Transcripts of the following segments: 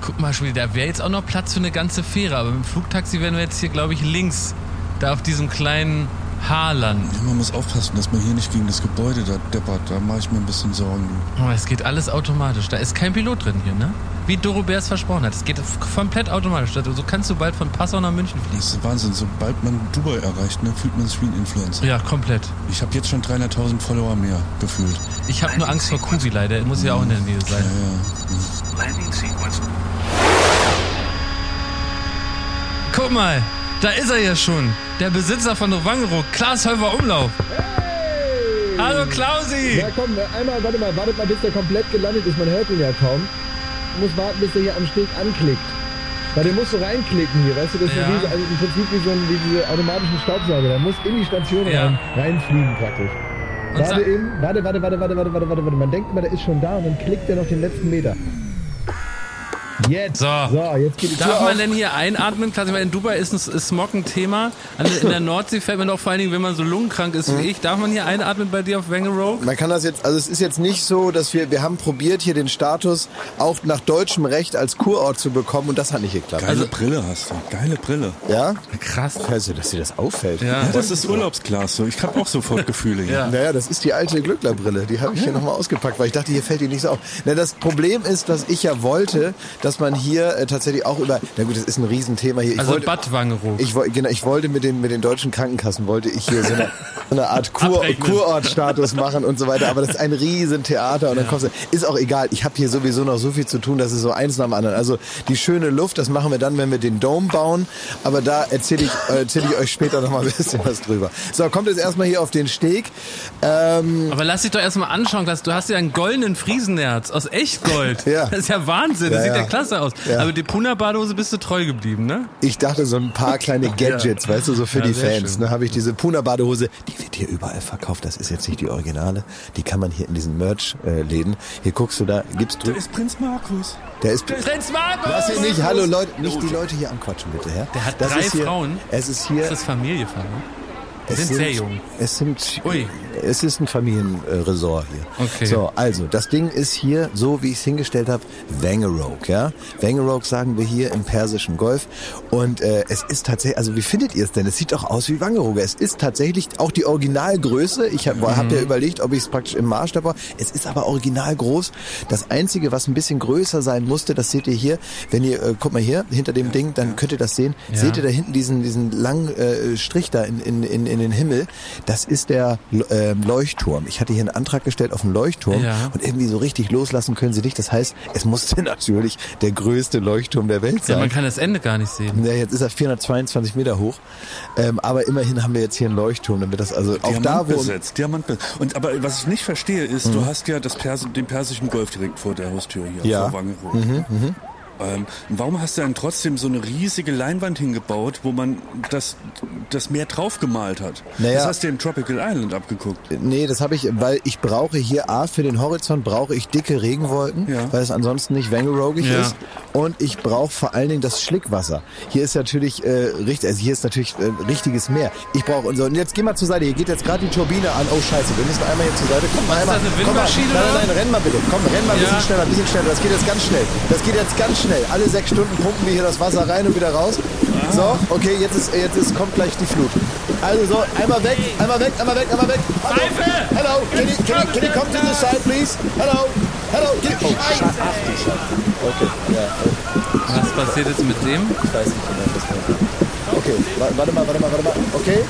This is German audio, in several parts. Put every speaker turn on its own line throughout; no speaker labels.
Guck mal, Schmiede, da wäre jetzt auch noch Platz für eine ganze Fähre, aber mit dem Flugtaxi wären wir jetzt hier, glaube ich, links. Da auf diesem kleinen Haarland.
Ja, man muss aufpassen, dass man hier nicht gegen das Gebäude da deppert. Da mache ich mir ein bisschen Sorgen.
Oh, es geht alles automatisch. Da ist kein Pilot drin hier, ne? Wie Doro Bär es versprochen hat. Es geht komplett automatisch. So kannst du bald von Passau nach München fliegen.
Das ist Wahnsinn. Sobald man Dubai erreicht, ne, fühlt man sich wie ein Influencer.
Ja, komplett.
Ich habe jetzt schon 300.000 Follower mehr gefühlt.
Ich habe nur Angst vor Kubi leider. Muss ja auch in der Nähe sein.
Ja, ja.
Guck mal, da ist er ja schon. Der Besitzer von Wangeroog, Klaas Häufer Umlauf. Hallo Klausi!
Ja, komm, einmal, warte mal, wartet mal, bis der komplett gelandet ist. Man hört ihn ja kaum. Du musst warten, bis der hier am Steg anklickt. Weil der muss so reinklicken hier, weißt du? Das ist
Ja.
so- also im Prinzip wie so ein, wie diese automatischen Staubsauger. Der muss in die Station
Ja.
rein, reinfliegen praktisch. Warte eben, warte, warte, warte, warte, warte, warte, warte, warte. Man denkt immer, der ist schon da und dann klickt er noch den letzten Meter. Jetzt.
So.
So, jetzt geht die Tür
Darf man
auf.
denn hier einatmen? Klasse, weil in Dubai ist, ein- ist Smog ein Thema. Also in der Nordsee fällt mir doch vor allen Dingen, wenn man so lungenkrank ist wie ich. Darf man hier einatmen bei dir auf Wangerooge?
Man kann das jetzt, also es ist jetzt nicht so, dass wir, wir haben probiert hier den Status auch nach deutschem Recht als Kurort zu bekommen und das hat nicht geklappt.
Geile Brille hast du. Geile Brille.
Ja?
Krass.
Also, dass dir das auffällt.
Ja.
Das ist Urlaubsglas. So. Ich habe auch sofort Gefühle hier.
Ja.
Naja, das ist die alte Glücklerbrille. Die habe ich hier nochmal ausgepackt, weil ich dachte, hier fällt die nicht so auf. Na, das Problem ist, dass ich ja wollte, dass man hier äh, tatsächlich auch über, na gut, das ist ein Riesenthema hier. Ich
Also
wollte,
Bad Wangerooge.
ich, woll- genau, ich wollte mit den, mit den deutschen Krankenkassen, wollte ich hier so eine, so eine Art Kur. Kurortstatus machen und so weiter. Aber das ist ein Riesentheater und dann kostet, ist auch egal. Ich habe hier sowieso noch so viel zu tun, das ist so eins nach dem anderen. Also die schöne Luft, das machen wir dann, wenn wir den Dome bauen. Aber da erzähle ich, äh, erzähl ich euch später noch mal ein bisschen was drüber. So, kommt jetzt erstmal hier auf den Steg. Ähm,
Aber lass dich doch erstmal anschauen, Klaas. Du hast ja einen goldenen Friesenerz aus Echtgold.
Ja.
Das ist ja Wahnsinn. Das
Ja,
sieht ja
ja.
klasse aus.
Ja.
Aber die Puna-Badehose bist du treu geblieben, ne?
Ich dachte so ein paar kleine Gadgets, weißt du, so für
Ja,
die Fans.
schön.
Ne, habe ich diese Puna-Badehose, die wird hier überall verkauft. Das ist jetzt nicht die Originale. Die kann man hier in diesen Merch-Läden. Hier guckst du da, gibst
Da
du.
ist Prinz Markus.
Der ist.
Prinz Markus!
Lass ihn nicht, hallo Leute, nicht die Leute hier anquatschen bitte, ja?
Der hat
das
drei
ist hier,
Frauen.
Es ist hier.
Ist das Familienfall, ne? Die
es
sind sehr jung.
Es sind.
Ui.
Es ist ein Familienresort hier.
Okay.
So, also das Ding ist hier, so wie ich es hingestellt habe, Wangerooge, ja? Wangerooge sagen wir hier im Persischen Golf. Und äh, es ist tatsächlich, also wie findet ihr es denn? Es sieht doch aus wie Wangerooge. Es ist tatsächlich auch die Originalgröße. Ich habe hab
Mhm.
ja überlegt, ob ich es praktisch im Maßstab baue. Es ist aber original groß. Das Einzige, was ein bisschen größer sein musste, das seht ihr hier. Wenn ihr, äh, guck mal hier, hinter dem Ding, dann könnt ihr das sehen.
Ja.
Seht ihr da hinten diesen, diesen langen äh, Strich da in, in, in, in den Himmel? Das ist der äh, Leuchtturm. Ich hatte hier einen Antrag gestellt auf einen Leuchtturm
Ja.
und irgendwie so richtig loslassen können sie nicht. Das heißt, es musste natürlich der größte Leuchtturm der Welt
Ja,
sein.
man kann das Ende gar nicht sehen.
Ja, jetzt ist er 422 Meter hoch. Ähm, aber immerhin haben wir jetzt hier einen Leuchtturm, damit das also auch da, wo
besetzt. Diamant besetzt. Und aber was ich nicht verstehe ist, du hast ja das Persi den persischen Golf direkt vor der Haustür hier
Ja.
vor Wangerooge. Ähm, warum hast du dann trotzdem so eine riesige Leinwand hingebaut, wo man das, das Meer draufgemalt hat?
Naja.
Das hast du im Tropical Island abgeguckt.
Nee, das habe ich, weil ich brauche hier A, für den Horizont brauche ich dicke Regenwolken,
Ja.
weil es ansonsten nicht wangerogig
Ja.
ist. Und ich brauche vor allen Dingen das Schlickwasser. Hier ist natürlich, äh, richtig, also hier ist natürlich äh, richtiges Meer. Ich brauche, und so, und jetzt geh mal zur Seite, hier geht jetzt gerade die Turbine an. Oh scheiße, wir müssen einmal hier zur Seite. Komm mal
ist
einmal.
das, eine
komm mal.
Windmaschine
Nein,
oder
nein, nein, renn mal bitte. Komm, renn mal ein
Ja.
bisschen schneller, ein bisschen schneller. Das geht jetzt ganz schnell. Das geht jetzt ganz schnell. Alle sechs Stunden pumpen wir hier das Wasser rein und wieder raus. So, okay, jetzt ist, jetzt ist, kommt gleich die Flut. Also so, einmal weg, einmal weg, einmal weg, einmal weg. Hallo.
Pfeife!
Hello, can you, can you, can you come to the side, please? Hello, hello. Can you, oh, Scheiße. Ach du Scheiße. Okay, ja,
Was passiert jetzt mit dem?
ich weiß nicht, wie das war. Okay, wa- warte mal, warte mal, warte mal. Okay.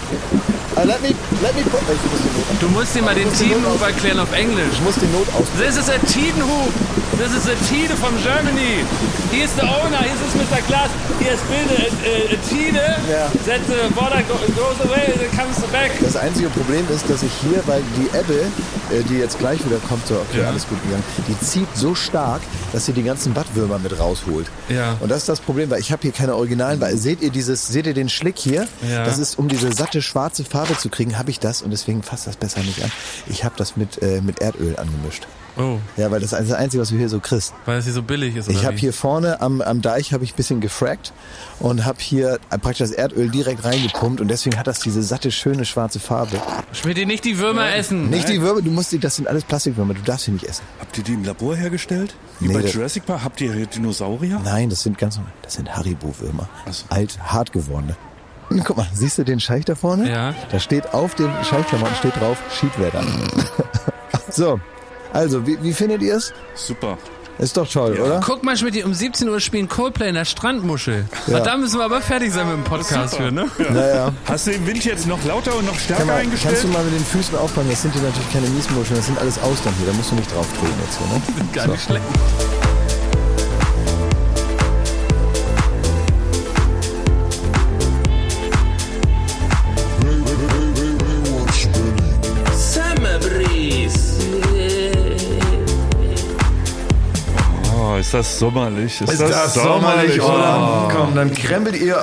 Uh, let me, let me put, ich muss den Not,
Du musst dir mal den Tidenhub erklären auf Englisch.
ich muss den Not aus.
This is a Tidenhub. This is a Tide from Germany. He is the owner. He is Mr. Glass. He has built a, a, a Tide
Ja.
that the water go, goes away and it comes back.
Das einzige Problem ist, dass ich hier, weil die Ebbe, äh, die jetzt gleich wieder kommt, so, okay,
Ja.
alles gut gegangen, die zieht so stark, dass sie die ganzen Wattwürmer mit rausholt.
Ja.
Und das ist das Problem, weil ich habe hier keine Originalen, weil seht ihr dieses, seht ihr den Schlick hier?
Ja.
Das ist, um diese satte schwarze Farbe zu kriegen, habe ich das und deswegen fasst das besser nicht an. Ich habe das mit, äh, mit Erdöl angemischt.
Oh,
Ja, weil das ist das Einzige, was du hier so kriegst.
weil es hier so billig ist. Oder
Ich habe hier vorne am, am Deich habe ich ein bisschen gefrackt und habe hier praktisch das Erdöl direkt reingepumpt und deswegen hat das diese satte, schöne schwarze Farbe.
Schmidt, nicht die Würmer essen.
Nicht die Würmer, du musst die, das sind alles Plastikwürmer, du darfst sie nicht essen.
Habt ihr die im Labor hergestellt? Wie
Nee,
bei
das-
Jurassic Park? Habt ihr Dinosaurier?
Nein, das sind ganz normal, das sind Haribo-Würmer.
So.
Alt, hart gewordene. Guck mal, siehst du den Scheich da vorne?
Ja.
Da steht auf den Scheichklamotten steht drauf Schiedwetter. so, also, wie, wie findet ihr es?
Super.
Ist doch toll, oder?
Guck mal, Schmidt, um 17 Uhr spielen Coldplay in der Strandmuschel.
Ja.
Und da müssen wir aber fertig sein mit dem Podcast für, ne?
Naja.
Hast du den Wind jetzt noch lauter und noch
Kann
stärker
mal,
eingestellt?
kannst du mal mit den Füßen aufpassen? Das sind hier natürlich keine Miesmuscheln, das sind alles Austern hier. Da musst du nicht drauf treten jetzt hier, ne?
Gar nicht schlecht.
Ist das sommerlich? Ist, Oh.
oder? Komm, dann krempelt ihr,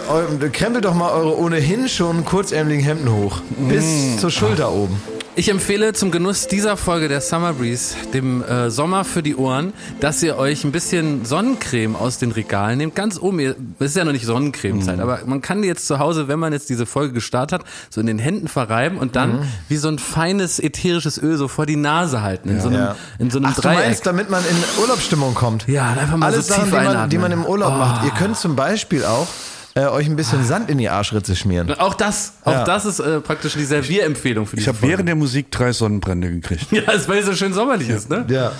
krempelt doch mal eure ohnehin schon kurzärmeligen Hemden hoch. Bis zur Schulter oben.
Ich empfehle zum Genuss dieser Folge der Summer Breeze, dem äh, Sommer für die Ohren, dass ihr euch ein bisschen Sonnencreme aus den Regalen nehmt. Ganz oben, ihr- es ist ja noch nicht Sonnencremezeit, aber man kann die jetzt zu Hause, wenn man jetzt diese Folge gestartet hat, so in den Händen verreiben und dann wie so ein feines ätherisches Öl so vor die Nase halten, in so einem,
Ja.
in so einem
Ach, du
Dreieck.
meinst, damit man in Urlaubsstimmung kommt?
Ja, einfach mal
Alles
so
Sachen,
tief
die man, die man im Urlaub
Oh.
macht. Ihr könnt zum Beispiel auch äh, euch ein bisschen Sand in die Arschritze schmieren.
Auch das, auch
Ja.
das ist äh, praktisch die Servierempfehlung für die
Ich habe während der Musik drei Sonnenbrände gekriegt.
Ja, das weil es so schön sommerlich ist, ne?
Ja,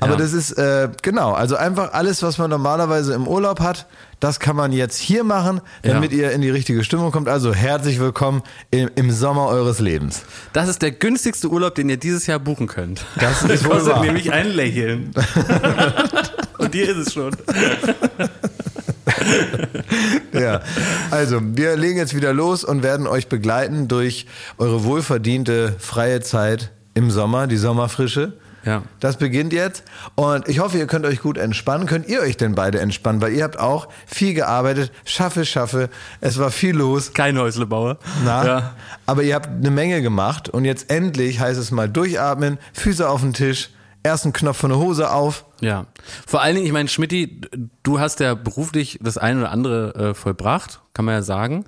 aber
Ja.
das ist, äh, genau, also einfach alles, was man normalerweise im Urlaub hat, das kann man jetzt hier machen, damit ihr in die richtige Stimmung kommt. Also herzlich willkommen im, im Sommer eures Lebens.
Das ist der günstigste Urlaub, den ihr dieses Jahr buchen könnt.
Das ist wohl wahr.
nämlich ein Lächeln. Und hier ist es schon.
Ja, also wir legen jetzt wieder los und werden euch begleiten durch eure wohlverdiente freie Zeit im Sommer, die Sommerfrische.
Ja.
Das beginnt jetzt und ich hoffe, ihr könnt euch gut entspannen. Könnt ihr euch denn beide entspannen? Weil ihr habt auch viel gearbeitet, schaffe, schaffe. Es war viel los.
Kein Häuslebauer.
Na,
Ja.
aber ihr habt eine Menge gemacht und jetzt endlich heißt es mal durchatmen, Füße auf den Tisch, ersten Knopf von der Hose auf.
Ja. Vor allen Dingen, ich meine, Schmidti, du hast ja beruflich das eine oder andere äh, vollbracht, kann man ja sagen.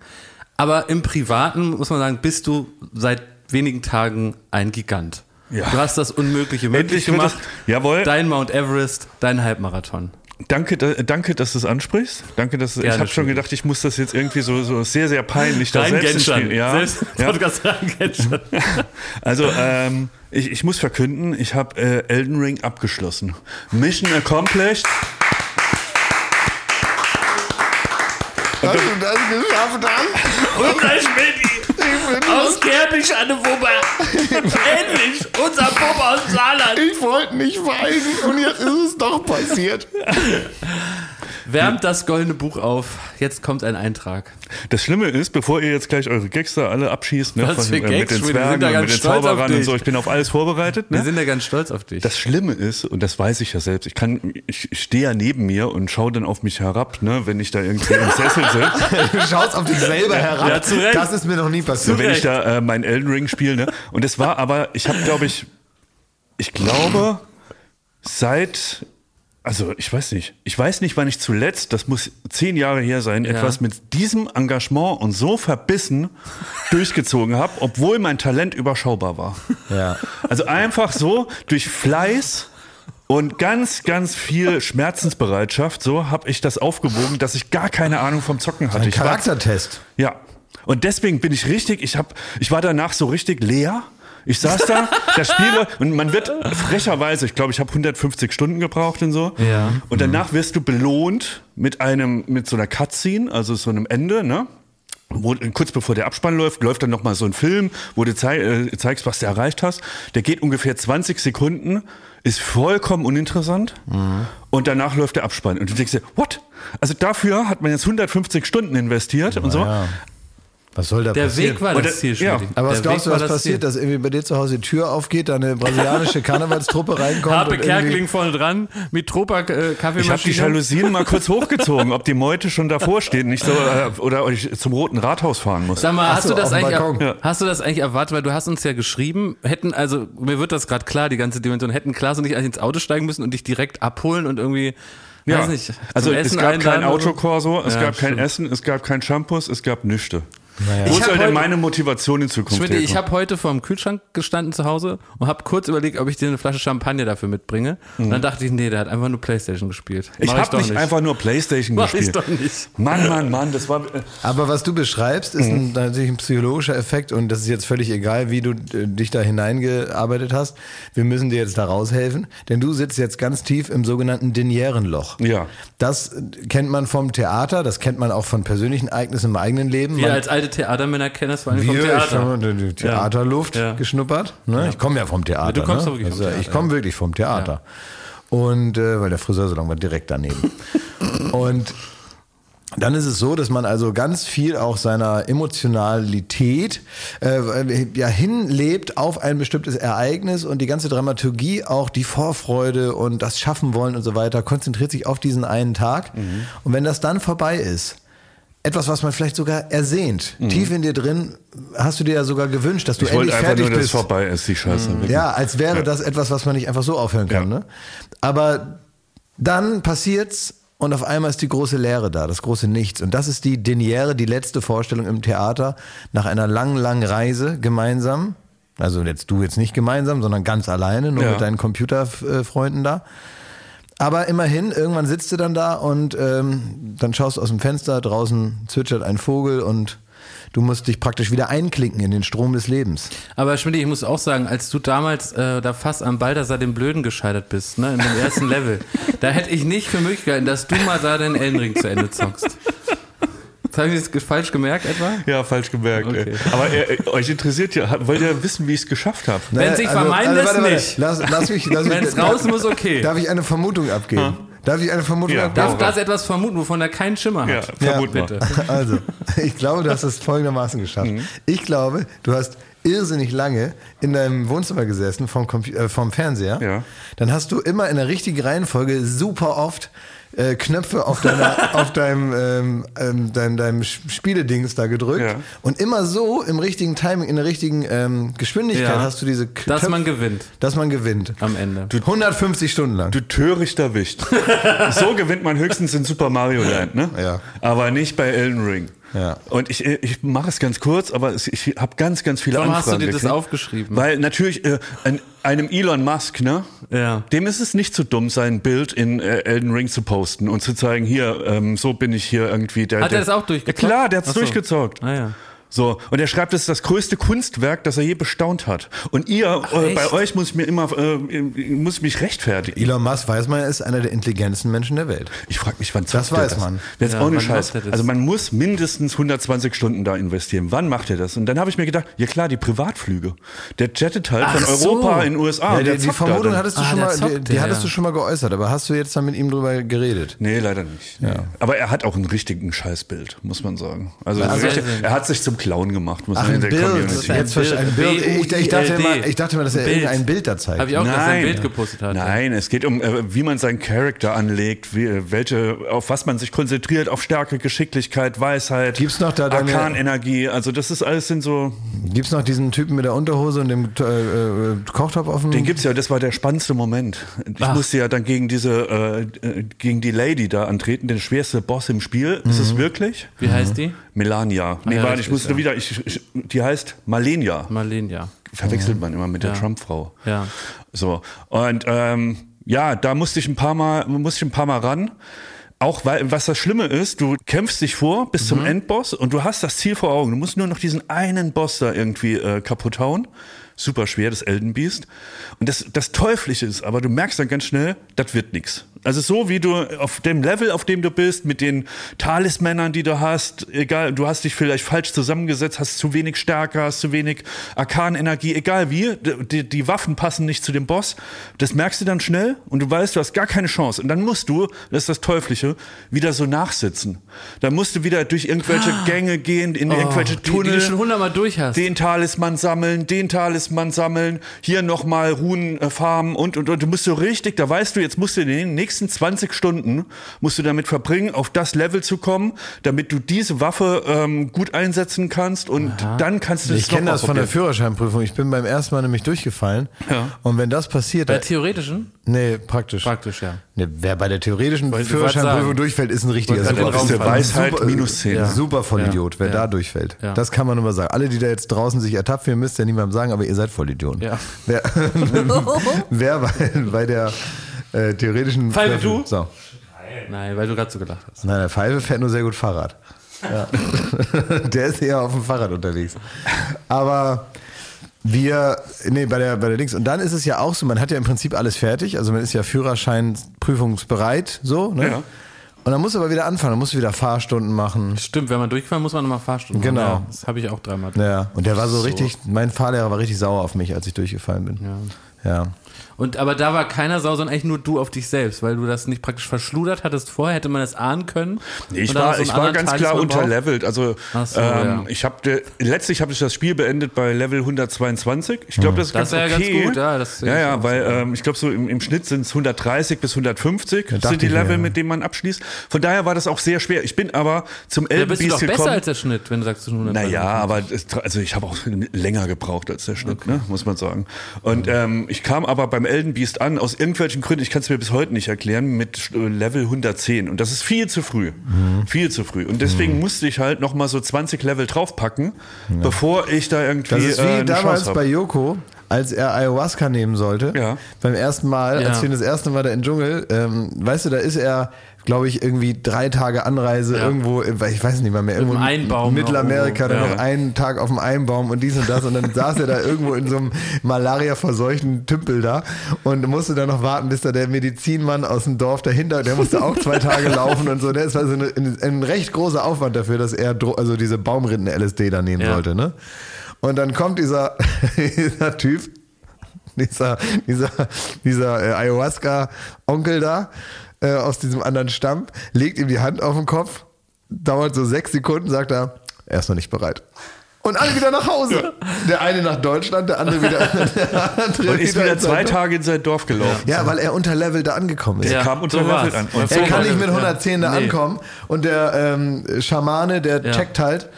Aber im Privaten, muss man sagen, bist du seit wenigen Tagen ein Gigant.
Ja.
Du hast das Unmögliche möglich
Endlich
gemacht.
es- Jawohl.
Dein Mount Everest, dein Halbmarathon.
Danke, da, danke, dass du es ansprichst. Danke, dass ich
Gerne,
habe schon gedacht, ich muss das jetzt irgendwie so, so sehr, sehr peinlich da selbst Spiel- Ja,
Selbst
ja.
Podcast rein Genscher.
Also ähm, ich, ich muss verkünden, ich habe äh, Elden Ring abgeschlossen. Mission accomplished.
Hast du das geschafft dann?
Unser Schmidti aus Kerpisch an der Wupper. Endlich, unser Pop aus Saarland.
Ich wollte nicht weinen und jetzt ist es doch passiert.
Wärmt das goldene Buch auf. Jetzt kommt ein Eintrag.
Das Schlimme ist, bevor ihr jetzt gleich eure Gags da alle abschießt, ne,
Was für
äh, mit den?
Wir
Zwergen
da
und
ganz
mit den Zauberern und so, ich bin auf alles vorbereitet.
Wir
Ne?
sind ja ganz stolz auf dich.
Das Schlimme ist, und das weiß ich ja selbst, ich kann, ich, ich stehe ja neben mir und schaue dann auf mich herab, ne, wenn ich da irgendwie im Sessel sitze.
Du schaust auf dich selber herab.
Ja, zu Recht.
Das ist mir noch nie passiert.
So, wenn ich da äh, mein Elden Ring spiele. Ne? Und es war aber, ich habe, glaube ich, ich glaube, seit, also ich weiß nicht, ich weiß nicht, wann ich zuletzt, das muss zehn Jahre her sein, etwas mit diesem Engagement und so verbissen durchgezogen habe, obwohl mein Talent überschaubar war.
Ja.
Also einfach so durch Fleiß und ganz, ganz viel Schmerzensbereitschaft, so habe ich das aufgewogen, dass ich gar keine Ahnung vom Zocken hatte.
Ein
Ich war
Charaktertest.
ja. Und deswegen bin ich richtig, ich hab, ich war danach so richtig leer. Ich saß da, das Spiel und man wird frecherweise, ich glaube, ich habe 150 Stunden gebraucht und so.
Ja.
Und danach wirst du belohnt mit einem, mit so einer Cutscene, also so einem Ende, ne? Wo, kurz bevor der Abspann läuft, läuft dann noch mal so ein Film, wo du zei äh, zeigst, was du erreicht hast. Der geht ungefähr 20 Sekunden, ist vollkommen uninteressant und danach läuft der Abspann. Und du denkst dir, what? Also dafür hat man jetzt 150 Stunden investiert und so.
ja. Was soll da
Der
passieren?
Weg war
Oder-
das Ziel,
ja.
Aber was
Der
glaubst du,
Weg
was
war das
passiert,
Ziel.
dass irgendwie bei dir zu Hause die Tür aufgeht, da eine brasilianische Karnevalstruppe reinkommt?
Harpe Kerkeling vorne dran, mit Tropa äh, Kaffeemaschine.
Ich habe die Jalousien mal kurz hochgezogen, ob die Meute schon davor steht, nicht so äh, oder ich zum Roten Rathaus fahren muss.
Sag mal, hast
so,
du das eigentlich.
Ja.
hast du das eigentlich erwartet, weil du hast uns ja geschrieben, hätten also mir wird das gerade klar, die ganze Dimension, hätten Klaas und ich eigentlich ins Auto steigen müssen und dich direkt abholen und irgendwie
Ja,
weiß nicht.
also es gab kein? Autokorso, es
Ja,
gab kein
stimmt.
Essen, es gab kein Shampoos, es gab nüchte.
Ich
Wo soll denn meine Motivation in Zukunft
Schmidt, ich habe heute vor dem Kühlschrank gestanden zu Hause und habe kurz überlegt, ob ich dir eine Flasche Champagner dafür mitbringe. Und dann dachte ich, nee, der hat einfach nur Playstation gespielt.
Mhm. Ich
Mach
habe
doch
nicht einfach nur Playstation
Mach ich
gespielt.
doch nicht.
Mann, Mann, Mann, das war. äh,
Aber was du beschreibst, ist
Mhm.
ein, natürlich ein psychologischer Effekt und das ist jetzt völlig egal, wie du äh, dich da hineingearbeitet hast. Wir müssen dir jetzt da raushelfen, denn du sitzt jetzt ganz tief im sogenannten Dinierenloch.
Ja.
Das kennt man vom Theater, das kennt man auch von persönlichen Ereignissen im eigenen Leben.
Wir
Man-
als alte Theatermänner kennen das vor allem vom
wir, ich
Theater.
habe die Theaterluft
Ja.
geschnuppert. Ne? Ich komme ja vom Theater.
du kommst
ne?
doch wirklich vom
Also,
Theater,
Ich komme wirklich vom Theater. Und äh, weil der Friseursalon war direkt daneben. Und dann ist es so, dass man also ganz viel auch seiner Emotionalität äh, ja hinlebt auf ein bestimmtes Ereignis und die ganze Dramaturgie, auch die Vorfreude und das Schaffen wollen und so weiter, konzentriert sich auf diesen einen Tag.
Mhm.
Und wenn das dann vorbei ist, etwas, was man vielleicht sogar ersehnt, tief in dir drin, hast du dir ja sogar gewünscht, dass du
Mhm. Ich
endlich
einfach
fertig
nur, dass es
bist.
vorbei ist, die Scheiße. wirklich.
Ja, als wäre das etwas, was man nicht einfach so aufhören kann.
Ja.
Ne? Aber dann passiert's und auf einmal ist die große Leere da, das große Nichts. Und das ist die Deniere, die letzte Vorstellung im Theater nach einer langen, langen Reise gemeinsam. Also jetzt du jetzt nicht gemeinsam, sondern ganz alleine, nur
Ja.
mit deinen Computerfreunden da. Aber immerhin, irgendwann sitzt du dann da und ähm, dann schaust du aus dem Fenster, draußen zwitschert ein Vogel und du musst dich praktisch wieder einklinken in den Strom des Lebens.
Aber Schmidt, ich muss auch sagen, als du damals äh, da fast am Balthasar dem Blöden gescheitert bist, ne, in dem ersten Level, da hätte ich nicht für möglich gehalten, dass du mal da den Ellenring zu Ende zockst. Das habe ich jetzt falsch gemerkt etwa?
Ja, falsch gemerkt.
Okay.
Aber äh, euch interessiert ja, wollt ihr wissen, wie ich es geschafft habe?
Wenn sich vermeiden lässt, nicht.
Lass, lass mich, lass mich,
Wenn's raus muss, okay.
Darf ich eine Vermutung abgeben? Darf ich eine Vermutung
Ja.
abgeben?
Darf das etwas vermuten, wovon er keinen Schimmer
Ja,
hat?
vermut mal.
bitte.
Also, ich glaube, du hast es folgendermaßen geschafft.
Mhm.
Ich glaube, du hast irrsinnig lange in deinem Wohnzimmer gesessen vom, Compu äh, vom Fernseher.
Ja.
Dann hast du immer in der richtigen Reihenfolge super oft äh, Knöpfe auf, deiner, auf deinem, ähm, ähm, deinem, deinem Spieledings da gedrückt.
Ja.
Und immer so im richtigen Timing, in der richtigen ähm, Geschwindigkeit
Ja.
hast du diese
Dass
Knöpfe-
man gewinnt
Dass man gewinnt.
am Ende.
150 Stunden lang.
Du törichter Wicht. so gewinnt man höchstens in Super Mario Land, ne?
Ja.
Aber nicht bei Elden Ring.
Ja.
Und ich, ich mache es ganz kurz, aber es, ich habe ganz, ganz viele
Warum
Anfragen.
hast du dir das
gekriegt.
aufgeschrieben?
Weil natürlich äh, ein, einem Elon Musk, ne?
Ja.
Dem ist es nicht zu dumm, sein Bild in äh, Elden Ring zu posten und zu zeigen, hier, ähm, so bin ich hier irgendwie der.
Hat
der,
er das auch durchgezockt?
Ja, klar, der hat's
Ach so.
durchgezockt.
Ah ja.
So, und er schreibt, es ist das größte Kunstwerk, das er je bestaunt hat. Und ihr, äh, bei euch muss ich mir immer, äh, muss ich mich rechtfertigen.
Elon Musk weiß man, er ist einer der intelligentesten Menschen der Welt.
Ich frage mich, wann
Das
er
weiß man.
Jetzt
Ja,
auch nicht Scheiß.
das?
Also man muss mindestens 120 Stunden da investieren. Wann macht er das? Und dann habe ich mir gedacht, ja klar, die Privatflüge. Der jettet halt
Ach
von
so.
Europa in den USA.
Ja,
und der
die,
da
Vermutung hattest du
Ah,
schon
der
mal, die, die
der,
hattest
ja.
du schon mal geäußert, aber hast du jetzt dann mit ihm drüber geredet?
Nee, leider nicht. Nee. Aber er hat auch ein richtigen Scheißbild, muss man sagen. Also,
Also-
richtig, er hat sich zum Clown gemacht, muss
Ach, ein
der
Bild.
Community.
Jetzt. Ein Bild. Ich, ich, dachte immer, ich dachte immer, dass er
Bild.
irgendein Bild da zeigt.
Habe ich auch, dass er ein
Nein.
Bild gepostet hat.
Nein, es geht um, äh, wie man seinen Charakter anlegt, wie, welche, auf was man sich konzentriert, auf Stärke, Geschicklichkeit, Weisheit,
Gibt's noch da deine-
Arkanenergie. Also das ist alles sind so.
Gibt's noch diesen Typen mit der Unterhose und dem äh, äh, Kochtopf auf dem...
Den gibt's ja. Das war der spannendste Moment. Ich
Ach.
musste ja dann gegen diese, äh, äh, gegen die Lady da antreten, den schwerste Boss im Spiel. Ist es wirklich?
Wie heißt die?
Melania. Nee,
ja,
warte, ich musste
ja.
wieder. Ich, ich, die heißt Malenia.
Marlene, ja.
Verwechselt man immer mit der
Ja.
Trump-Frau.
Ja.
So. Und ähm, ja, da musste ich ein paar Mal, musste ich ein paar Mal ran. Auch weil, was das Schlimme ist, du kämpfst dich vor bis
Mhm.
zum Endboss und du hast das Ziel vor Augen. Du musst nur noch diesen einen Boss da irgendwie äh, kaputt hauen. Super schwer, das Elden Beast. Und das, das Teuflische ist, aber du merkst dann ganz schnell, das wird nix. Also so wie du auf dem Level, auf dem du bist, mit den Talismännern, die du hast, egal, du hast dich vielleicht falsch zusammengesetzt, hast zu wenig Stärke, hast zu wenig Arkanenergie, egal wie, die, die Waffen passen nicht zu dem Boss. Das merkst du dann schnell und du weißt, du hast gar keine Chance. Und dann musst du, das ist das Teuflische, wieder so nachsitzen. Dann musst du wieder durch irgendwelche Gänge gehen, in irgendwelche
die, die
Tunnel
du schon hundertmal durch hast.
den Talisman sammeln, den Talisman sammeln, hier nochmal Runen äh, farmen und, und, und du musst so richtig, da weißt du, jetzt musst du den nächsten 20 Stunden, musst du damit verbringen, auf das Level zu kommen, damit du diese Waffe ähm, gut einsetzen kannst und dann kannst du
Ich
das
kenne
noch
das von der. Führerscheinprüfung. Ich bin beim ersten Mal nämlich durchgefallen.
Ja.
Und wenn das passiert,
Bei der theoretischen?
nee, praktisch.
Praktisch, ja.
Nee, wer bei der theoretischen
Wollte ich
Führerscheinprüfung
sagen.
durchfällt, ist ein richtiger Super.
Das ist der Weisheit
Super-
minus 10.
Ja. Super Vollidiot, wer
Ja.
da durchfällt.
Ja.
Das kann man nur mal sagen. Alle, die da jetzt draußen sich ertappt fühlen, müsst ihr niemandem sagen, aber ihr seid Vollidioten.
Ja.
Wer, wer bei, bei der äh, theoretischen...
Pfeife, du?
So.
Nein, weil du gerade so gelacht hast.
Nein, der Pfeife fährt nur sehr gut Fahrrad. Ja. der ist eher auf dem Fahrrad unterwegs. Aber wir, nee, bei der, bei der Dings. Und dann ist es ja auch so, man hat ja im Prinzip alles fertig. Also man ist ja Führerschein prüfungsbereit, so, ne?
Ja.
Und dann muss aber wieder anfangen, dann musst du wieder Fahrstunden machen.
Stimmt, wenn man durchfällt, muss man nochmal Fahrstunden
Genau.
machen. Ja, das habe ich auch dreimal.
Ja, und der war so, richtig, mein Fahrlehrer war richtig sauer auf mich, als ich durchgefallen bin. Ja. ja.
Und aber da war keiner sauer, sondern eigentlich nur du auf dich selbst, weil du das nicht praktisch verschludert hattest vorher, hätte man das ahnen können.
Nee, ich war,
so
ich war ganz klar
Talisman braucht.
unterlevelt. Also
so,
ähm,
ja.
ich habe letztlich habe ich das Spiel beendet bei Level 122. Ich glaube, das ist
Das
ganz
ja ganz
okay.
gut, ja, das
ja, ja, weil ähm, ich glaube so im, im Schnitt sind es 130 bis 150
dachte
sind die
mir,
Level,
ja.
mit denen man abschließt. Von daher war das auch sehr schwer. Ich bin aber zum
Da
Elben
bist du doch besser
gekommen.
als der Schnitt, wenn du sagst, du nur
Naja, aber also ich habe auch länger gebraucht als der Schnitt, ne, muss man sagen. Und ähm, ich kam aber beim Elden Beast an, aus irgendwelchen Gründen, ich kann es mir bis heute nicht erklären, mit äh, Level 110. Und das ist viel zu früh. Viel zu früh. Und deswegen musste ich halt noch mal so 20 Level draufpacken, bevor ich da irgendwie
Das ist
äh,
wie
eine
damals bei. Yoko, als er Ayahuasca nehmen sollte.
Ja.
Beim ersten Mal,
Ja.
als wir das erste Mal da im Dschungel, ähm, weißt du, da ist er, glaube ich, irgendwie drei Tage Anreise
Ja.
irgendwo, ich weiß nicht mal mehr, irgendwo in Mittelamerika,
noch
dann
irgendwo.
noch einen Tag auf dem Einbaum und dies und das und dann saß er da irgendwo in so einem Malaria-verseuchten Tümpel da und musste dann noch warten, bis da der Medizinmann aus dem Dorf dahinter, der musste auch zwei Tage laufen und so. Das war so eine, ein, recht großer Aufwand dafür, dass er also diese Baumrinden-LSD da nehmen
Ja.
sollte, ne? Und dann kommt dieser, dieser Typ, dieser, dieser, dieser äh, Ayahuasca-Onkel da äh, aus diesem anderen Stamm, legt ihm die Hand auf den Kopf, dauert so sechs Sekunden, sagt er, er ist noch nicht bereit. Und alle wieder nach Hause. Der eine nach Deutschland, der andere wieder. Der andere
Und ist wieder
in
zwei. Tage in sein Dorf gelaufen.
Ja, weil er unter Level da angekommen ist.
Der kam unter Level an.
Ja,
Und
Er
so
kann nicht mit
ja.
110 da
Nee.
ankommen. Und der ähm, Schamane, der
Ja.
checkt halt,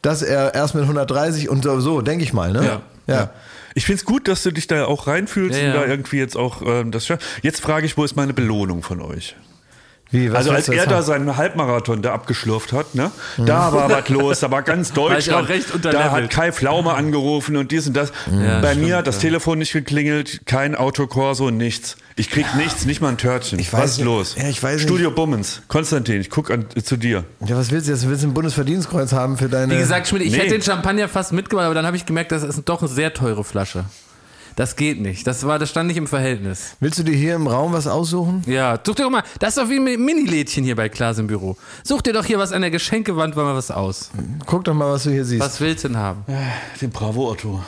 dass er erst mit 130 und so, so denke ich mal, ne?
Ja.
ja.
Ich find's gut, dass du dich da auch reinfühlst
Ja,
und da irgendwie jetzt auch ähm, das schaffst. Jetzt frage ich, wo ist meine Belohnung von euch?
Wie, was
also als er da seinen Halbmarathon da abgeschlürft hat, ne? Da war was los, da war ganz Deutschland.
auch recht
da hat Kai Pflaume angerufen und dies und das.
Ja,
Bei
stimmt,
mir hat das
ja.
Telefon nicht geklingelt, kein Autokorso, nichts. Ich krieg nichts, nicht mal ein Törtchen.
Ich weiß
was ist
nicht.
los?
Ja, ich weiß nicht.
Studio Bummens. Konstantin, ich guck an, zu dir.
Ja, was willst du jetzt? Willst du ein Bundesverdienstkreuz haben für deine.
Wie gesagt, Schmidt, ich
Nee.
hätte den Champagner fast mitgemacht, aber dann habe ich gemerkt, das ist doch eine sehr teure Flasche. Das geht nicht. Das war, das stand nicht im Verhältnis.
willst du dir hier im Raum was aussuchen?
Ja, such dir doch mal, das ist doch wie ein Mini-Lädchen hier bei Klaas im Büro. Such dir doch hier was an der Geschenkewand mal was aus.
Guck doch mal, was du hier siehst.
Was willst du denn haben?
Den Bravo Otto.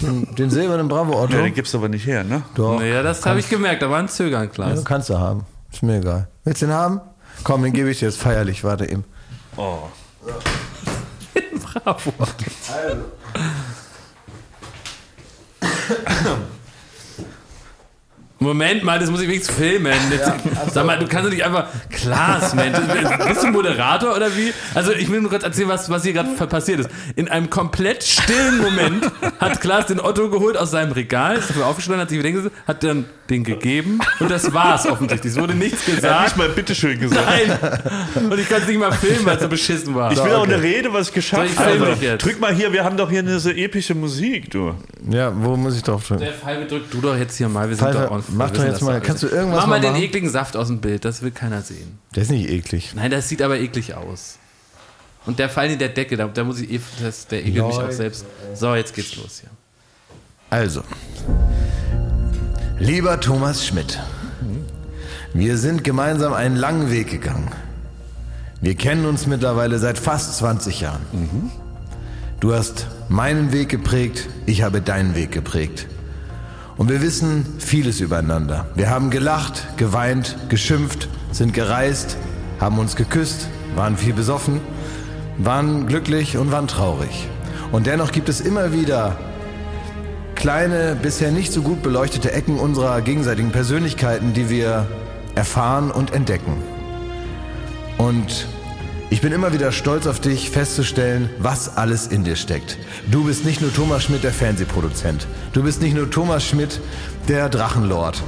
Den, den silbernen Bravo Otto.
Ja, den gibt's aber nicht her, ne?
Doch.
Naja, das habe ich gemerkt, da war ein Zögern,
Ja,
Klaas.
kannst du haben. Ist mir egal. Willst du den haben? Komm, den gebe ich dir jetzt feierlich. Warte eben.
Oh.
Bravo. Moment mal, das muss ich wenigstens filmen. Jetzt, sag mal, du kannst doch nicht einfach. Klaas, Mensch. Bist du Moderator oder wie? Also, ich will nur kurz erzählen, was, was hier gerade passiert ist. In einem komplett stillen Moment hat Klaas den Otto geholt aus seinem Regal, ist dafür aufgestanden, hat sich wieder hingesetzt, hat dann den gegeben und das war's offensichtlich. Es wurde nichts
Er hat
gesagt.
nicht mal bitteschön gesagt.
Nein. Und ich kann es nicht mal filmen, weil es so beschissen war.
Ich will auch eine Rede, was ich geschafft
ich
habe.
jetzt?
Drück mal hier, wir haben doch hier eine so epische Musik, du.
Ja, wo muss ich drauf drücken?
Der Pfeife drück du doch jetzt hier mal. Wir sind
Pfeife,
doch on,
mach doch jetzt mal- kannst du irgendwas
Mach mal
mal
den
machen?
ekligen Saft aus dem Bild, das will keiner sehen.
Der ist nicht eklig.
Nein, das sieht aber eklig aus. Und der Fall in der Decke, da, da muss ich eh, das, der ekelt mich auch selbst. So, jetzt geht's los hier.
Also, lieber Thomas Schmidt, Wir sind gemeinsam einen langen Weg gegangen. Wir kennen uns mittlerweile seit fast 20 Jahren. Du hast meinen Weg geprägt, ich habe deinen Weg geprägt. Und wir wissen vieles übereinander. Wir haben gelacht, geweint, geschimpft, sind gereist, haben uns geküsst, waren viel besoffen, waren glücklich und waren traurig. Und dennoch gibt es immer wieder kleine, bisher nicht so gut beleuchtete Ecken unserer gegenseitigen Persönlichkeiten, die wir erfahren und entdecken. Und ich bin immer wieder stolz auf dich, festzustellen, was alles in dir steckt. Du bist nicht nur Thomas Schmidt, der Fernsehproduzent. Du bist nicht nur Thomas Schmidt, der Drachenlord.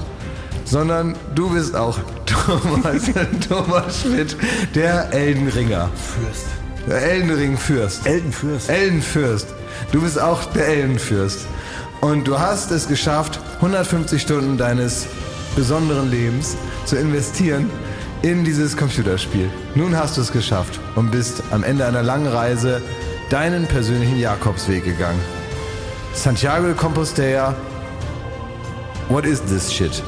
Sondern du bist auch Thomas, Thomas Schmidt, der Eldenringer. Fürst. Der Eldenring-Fürst.
Eldenfürst.
Eldenfürst. Du bist auch der Eldenfürst. Und du hast es geschafft, 150 Stunden deines besonderen Lebens zu investieren in dieses Computerspiel. Nun hast du es geschafft und bist am Ende einer langen Reise deinen persönlichen Jakobsweg gegangen. Santiago de Compostela, what is this shit?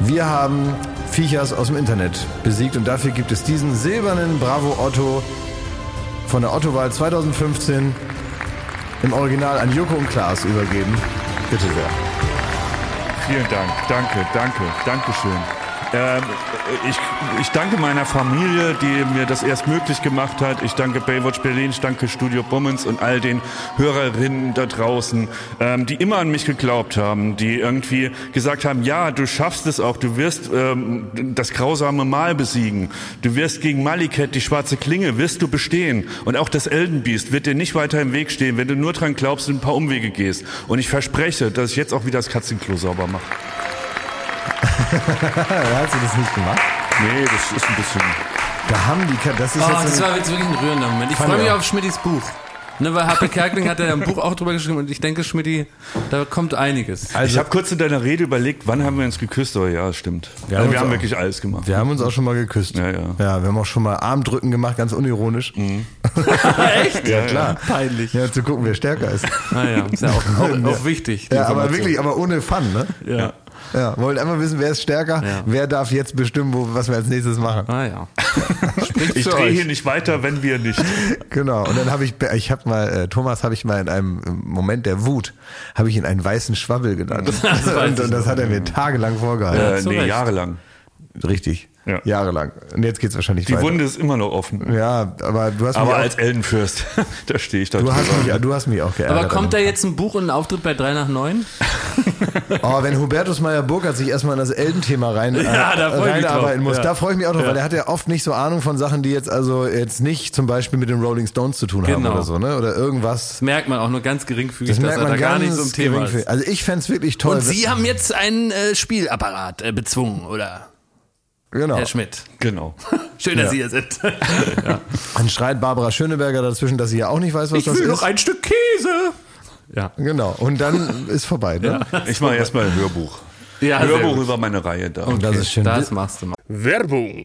Wir haben Viechers aus dem Internet besiegt und dafür gibt es diesen silbernen Bravo Otto von der Otto-Wahl 2015 im Original an Joko und Klaas übergeben. Bitte sehr.
Vielen Dank. Danke, danke, danke schön. Ähm, ich, ich danke meiner Familie, die mir das erst möglich gemacht hat. Ich danke Baywatch Berlin, ich danke Studio Bummens und all den Hörerinnen da draußen, ähm, die immer an mich geglaubt haben, die irgendwie gesagt haben, ja, du schaffst es auch, du wirst ähm, das grausame Mal besiegen, du wirst gegen Maliket, die schwarze Klinge, wirst du bestehen. Und auch das Eldenbiest wird dir nicht weiter im Weg stehen, wenn du nur dran glaubst und ein paar Umwege gehst. Und ich verspreche, dass ich jetzt auch wieder das Katzenklo sauber mache.
Hast du das nicht gemacht?
Nee, das ist ein bisschen...
Da haben die, das ist
Oh,
jetzt
das war jetzt wirklich ein rührender Moment. Ich freue
ich
mich auf Schmidtis Buch. Ne, weil Happe Kerkeling hat ja ein Buch auch drüber geschrieben und ich denke, Schmidti, da kommt einiges.
Also-
ich habe kurz in deiner Rede überlegt, wann haben wir uns geküsst? Oh ja, stimmt.
Wir haben
also,
uns
wir haben wirklich alles gemacht.
wir haben uns auch schon mal geküsst.
Ja, ja.
Ja, wir haben auch schon mal Armdrücken gemacht, ganz unironisch.
Echt?
Ja, klar.
Peinlich.
Ja, zu gucken, wer stärker ist.
Naja, ist ja auch, auch, auch wichtig.
Ja, aber wirklich, aber ohne Fun, ne?
Ja.
Ja, wollen einfach wissen, wer ist stärker,
Ja.
wer darf jetzt bestimmen, wo, was wir als nächstes machen.
Ah ja.
Ich drehe hier nicht weiter, wenn wir nicht.
Genau. Und dann habe ich, ich habe mal, äh, Thomas habe ich mal in einem Moment der Wut, habe ich ihn einen weißen Schwabbel genannt. und, und das hat er mir tagelang vorgehalten.
Äh, nee, jahrelang.
Richtig.
Ja.
Jahrelang. Und jetzt geht's wahrscheinlich
Die
weiter.
Wunde ist immer noch offen.
Ja, aber du hast
Aber
mich
als Eldenfürst, da stehe ich da
du hast mich, du hast mich auch geärgert.
Aber kommt da jetzt ein Buch und ein Auftritt bei 3 nach 9?
Oh, wenn Hubertus Meyer-Burkhardt sich erstmal in das Eldenthema rein, äh,
Ja, da
reinarbeiten
drauf.
muss,
Ja.
da freue ich mich auch drauf, weil er hat ja oft nicht so Ahnung von Sachen, die jetzt also jetzt nicht zum Beispiel mit den Rolling Stones zu tun haben
Genau.
oder so, ne? Oder irgendwas.
Das merkt man auch nur ganz geringfügig,
Das
dass
merkt
er
man
da gar nicht so im Thema ist.
Also ich fänd's wirklich toll.
Und Sie haben jetzt einen äh, Spielapparat äh, bezwungen, oder?
Genau.
Herr Schmidt.
Genau.
Schön, dass
Ja.
Sie hier sind.
Dann schreit Barbara Schöneberger dazwischen, dass sie ja auch nicht weiß, was
Ich
das
will
ist.
noch ein Stück Käse. Ja.
Genau. Und dann ist vorbei, ne?
Ich mache erstmal ein Hörbuch.
Ja,
Hörbuch über meine Reihe da.
Das ist schön.
Das machst du mal.
Werbung.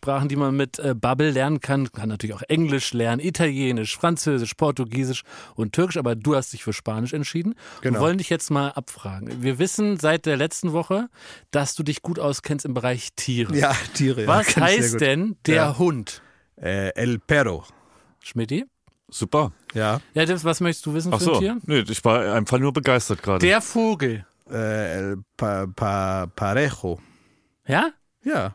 die man mit äh, Bubble lernen kann. Kann natürlich auch Englisch lernen, Italienisch, Französisch, Portugiesisch und Türkisch, aber du hast dich für Spanisch entschieden.
Genau.
Wir wollen dich jetzt mal abfragen. Wir wissen seit der letzten Woche, dass du dich gut auskennst im Bereich Tiere.
Ja, Tiere. ja,
Was
sehr
heißt denn der
Ja.
Hund?
Äh, El Perro.
Schmidti?
Super.
Ja.
Ja, das, was möchtest du wissen
Ach
für
so.
ein Tier?
Nee, ich war einfach nur begeistert gerade.
Der Vogel.
Äh, El pa, pa, Parejo.
Ja?
Ja.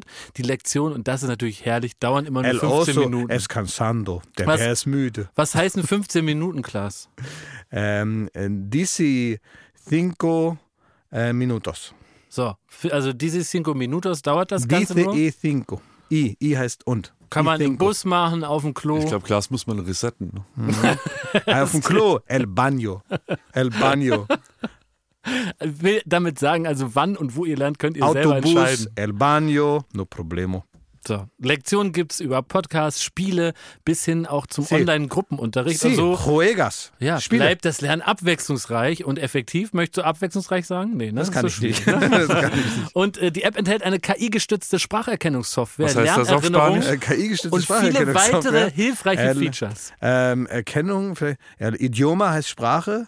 Die Lektion, und das ist natürlich herrlich, dauern immer nur
El
15
oso
Minuten.
es cansando. Der
Was?
Bär ist müde.
Was heißen 15 Minuten, Klaas?
Ähm, äh, dici cinco äh, minutos.
So, also diese cinco minutos dauert das Ganze
Dice
nur.
e cinco. I, I heißt und.
Kann man im
cinco.
Bus machen, auf dem Klo.
Ich glaube, Glas muss man resetten. ne?
Ah, Auf dem Klo. El baño. El baño.
will damit sagen, also wann und wo ihr lernt, könnt ihr selber
Autobus.
entscheiden.
El baño. No problemo.
So, Lektionen gibt's über Podcasts, Spiele bis hin auch zum
Sí.
Online-Gruppenunterricht
Sí,
und so.
juegas.
Ja,
Spiele.
bleibt das Lernen abwechslungsreich und effektiv. Möchtest du abwechslungsreich sagen? Nee, ne?
Das kann
so
ich nicht.
schwierig, Ne?
das kann ich nicht.
Und äh, die App enthält eine KI-gestützte Spracherkennungssoftware,
Was heißt das auf Spanisch?
Äh, KI-gestützte
und viele weitere hilfreiche Features.
Ähm, Erkennung, vielleicht, ja, Idioma heißt Sprache,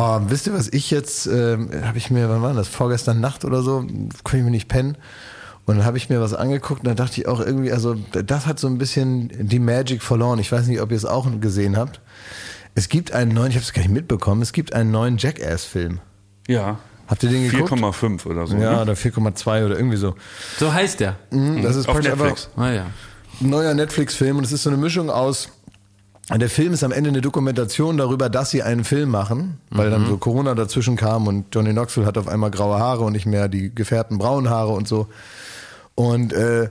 Oh, wisst ihr, was ich jetzt, ähm, habe ich mir, wann war das, vorgestern Nacht oder so, konnte ich mir nicht pennen. Und dann habe ich mir was angeguckt und da dachte ich auch irgendwie, also das hat so ein bisschen die Magic verloren. Ich weiß nicht, ob ihr es auch gesehen habt. Es gibt einen neuen, ich habe es gar nicht mitbekommen, es gibt einen neuen Jackass-Film.
Ja.
Habt ihr den geguckt?
4,5 oder so.
Ja,
ne?
oder 4,2 oder irgendwie so.
So heißt der.
Mhm, Das ist
Auf Netflix.
Ah ja.
ein neuer Netflix-Film und es ist so eine Mischung aus. Der Film ist am Ende eine Dokumentation darüber, dass sie einen Film machen, weil dann so Corona dazwischen kam und Johnny Knoxville hat auf einmal graue Haare und nicht mehr die gefährten braunen Haare und so. Und äh,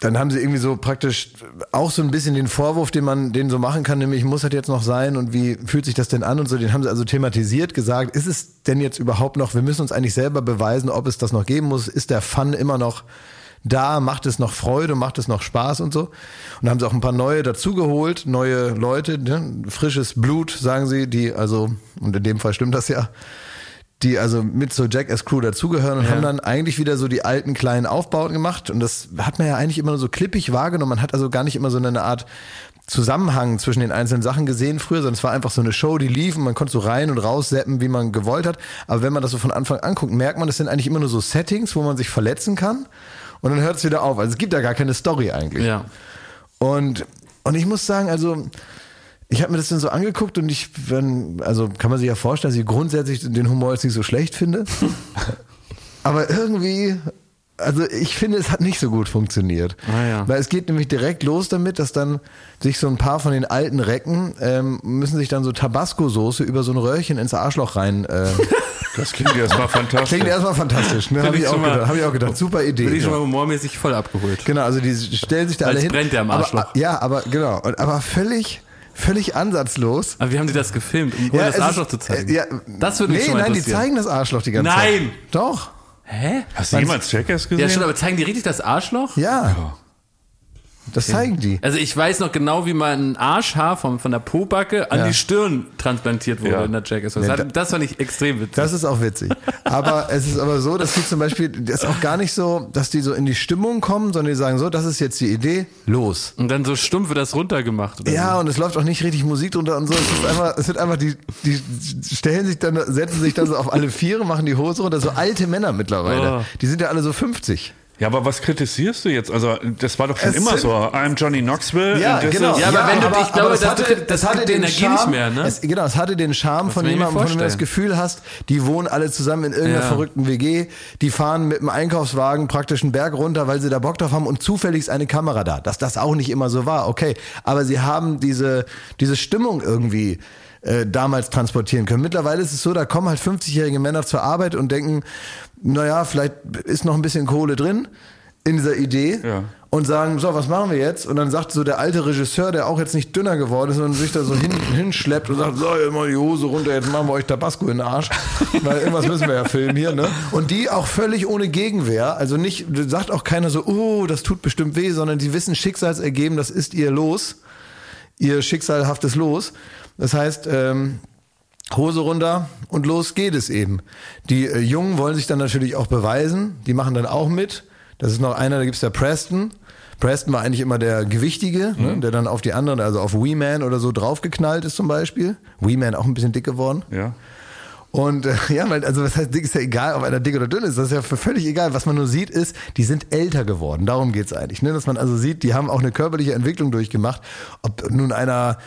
dann haben sie irgendwie so praktisch auch so ein bisschen den Vorwurf, den man den so machen kann, nämlich muss das jetzt noch sein und wie fühlt sich das denn an und so, den haben sie also thematisiert, gesagt, ist es denn jetzt überhaupt noch, wir müssen uns eigentlich selber beweisen, ob es das noch geben muss, ist der Fun immer noch da, macht es noch Freude, macht es noch Spaß und so. Und da haben sie auch ein paar neue dazugeholt, neue Leute, ne? frisches Blut, sagen sie, die also, und in dem Fall stimmt das ja, die also mit so Jackass Crew dazugehören und haben dann eigentlich wieder so die alten kleinen Aufbauten gemacht und das hat man ja eigentlich immer nur so klippig wahrgenommen. Man hat also gar nicht immer so eine Art Zusammenhang zwischen den einzelnen Sachen gesehen früher, sondern es war einfach so eine Show, die lief und man konnte so rein und raus zappen, wie man gewollt hat. Aber wenn man das so von Anfang an guckt, merkt man, das sind eigentlich immer nur so Settings, wo man sich verletzen kann und dann hört es wieder auf. Also es gibt ja gar keine Story eigentlich.
Ja.
Und, und ich muss sagen, also ich habe mir das dann so angeguckt und ich, wenn, also kann man sich ja vorstellen, dass ich grundsätzlich den Humor jetzt nicht so schlecht finde. Aber irgendwie, also ich finde, es hat nicht so gut funktioniert.
Ah, ja.
Weil es geht nämlich direkt los damit, dass dann sich so ein paar von den alten Recken ähm, müssen sich dann so Tabasco-Soße über so ein Röhrchen ins Arschloch rein. Äh,
Das klingt erstmal fantastisch.
klingt erstmal fantastisch, ne? Habe
ich
ich, auch
mal-
gedacht, hab ich auch gedacht. Super Idee.
Bin ich schon
Ja.
mal humormäßig voll abgeholt.
Genau, also die stellen sich da alle
Als
hin.
brennt der am Arschloch.
Aber, ja, aber genau, Und- aber völlig, völlig ansatzlos.
Aber wie haben die das gefilmt, um ohne das Arschloch
ist-
zu zeigen?
Ja,
das würde mich
nee,
schon mal
nein, die zeigen das Arschloch die ganze
Nein!
Zeit. Doch.
Hä?
Hast du jemals Jackass gesehen?
Ja, schon, aber zeigen die richtig das Arschloch?
Ja. Das zeigen die.
Also ich weiß noch genau, wie mal ein Arschhaar vom, von der Pobacke an
Ja.
die Stirn transplantiert wurde
Ja.
in der Jackass. Das, hat, das fand ich extrem witzig.
Das ist auch witzig. Aber es ist aber so, dass die zum Beispiel, das ist auch gar nicht so, dass die so in die Stimmung kommen, sondern die sagen so, das ist jetzt die Idee, los.
und dann so stumpf wird das runtergemacht. Oder
Ja,
so.
und es läuft auch nicht richtig Musik drunter und so. Es ist einfach, es wird einfach die, die stellen sich dann, setzen sich dann so auf alle Viere, machen die Hose runter, so alte Männer mittlerweile.
Oh.
Die sind ja alle so 50.
Ja, aber was kritisierst du jetzt? Also, das war doch schon
Es
immer so. I'm Johnny Knoxville.
Ja, genau.
Ja, aber wenn du- ich glaube,
es
das
hatte,
das
hatte den
Energie
Charme,
nicht mehr, ne?
Es, genau, es hatte den Charme von
ich mir
jemandem, von dem du das. Gefühl hast, die wohnen alle zusammen in irgendeiner
Ja.
verrückten WG, die fahren mit dem Einkaufswagen praktisch einen Berg runter, weil sie da Bock drauf haben und zufällig ist eine Kamera da. Dass das auch nicht immer so war, okay. Aber sie haben diese, diese Stimmung irgendwie äh, damals transportieren können. Mittlerweile ist es so, da kommen halt 50-jährige Männer zur Arbeit und denken, naja, vielleicht ist noch ein bisschen Kohle drin in dieser Idee
Ja.
und sagen, so, was machen wir jetzt? Und dann sagt so der alte Regisseur, der auch jetzt nicht dünner geworden ist, sondern sich da so hin, hinschleppt und sagt, so, jetzt mal die Hose runter, jetzt machen wir euch Tabasco in den Arsch. Weil irgendwas müssen wir ja filmen hier, ne? Und die auch völlig ohne Gegenwehr, also nicht, sagt auch keiner so, oh, das tut bestimmt weh, sondern die wissen Schicksalsergeben, das ist ihr Los, ihr schicksalhaftes Los. Das heißt, ähm, Hose runter und los geht es eben. Die äh, Jungen wollen sich dann natürlich auch beweisen, die machen dann auch mit. Das ist noch einer, da gibt's der Preston. Preston war eigentlich immer der Gewichtige, ne, der dann auf die anderen, also auf Wee Man oder so draufgeknallt ist zum Beispiel. Wee Man auch ein bisschen dick geworden.
Ja.
Und äh, ja, weil, also was heißt dick, ist ja egal, ob einer dick oder dünn ist, das ist ja völlig egal. Was man nur sieht, ist, die sind älter geworden. Darum geht's eigentlich. Ne? Dass man also sieht, die haben auch eine körperliche Entwicklung durchgemacht. Ob nun einer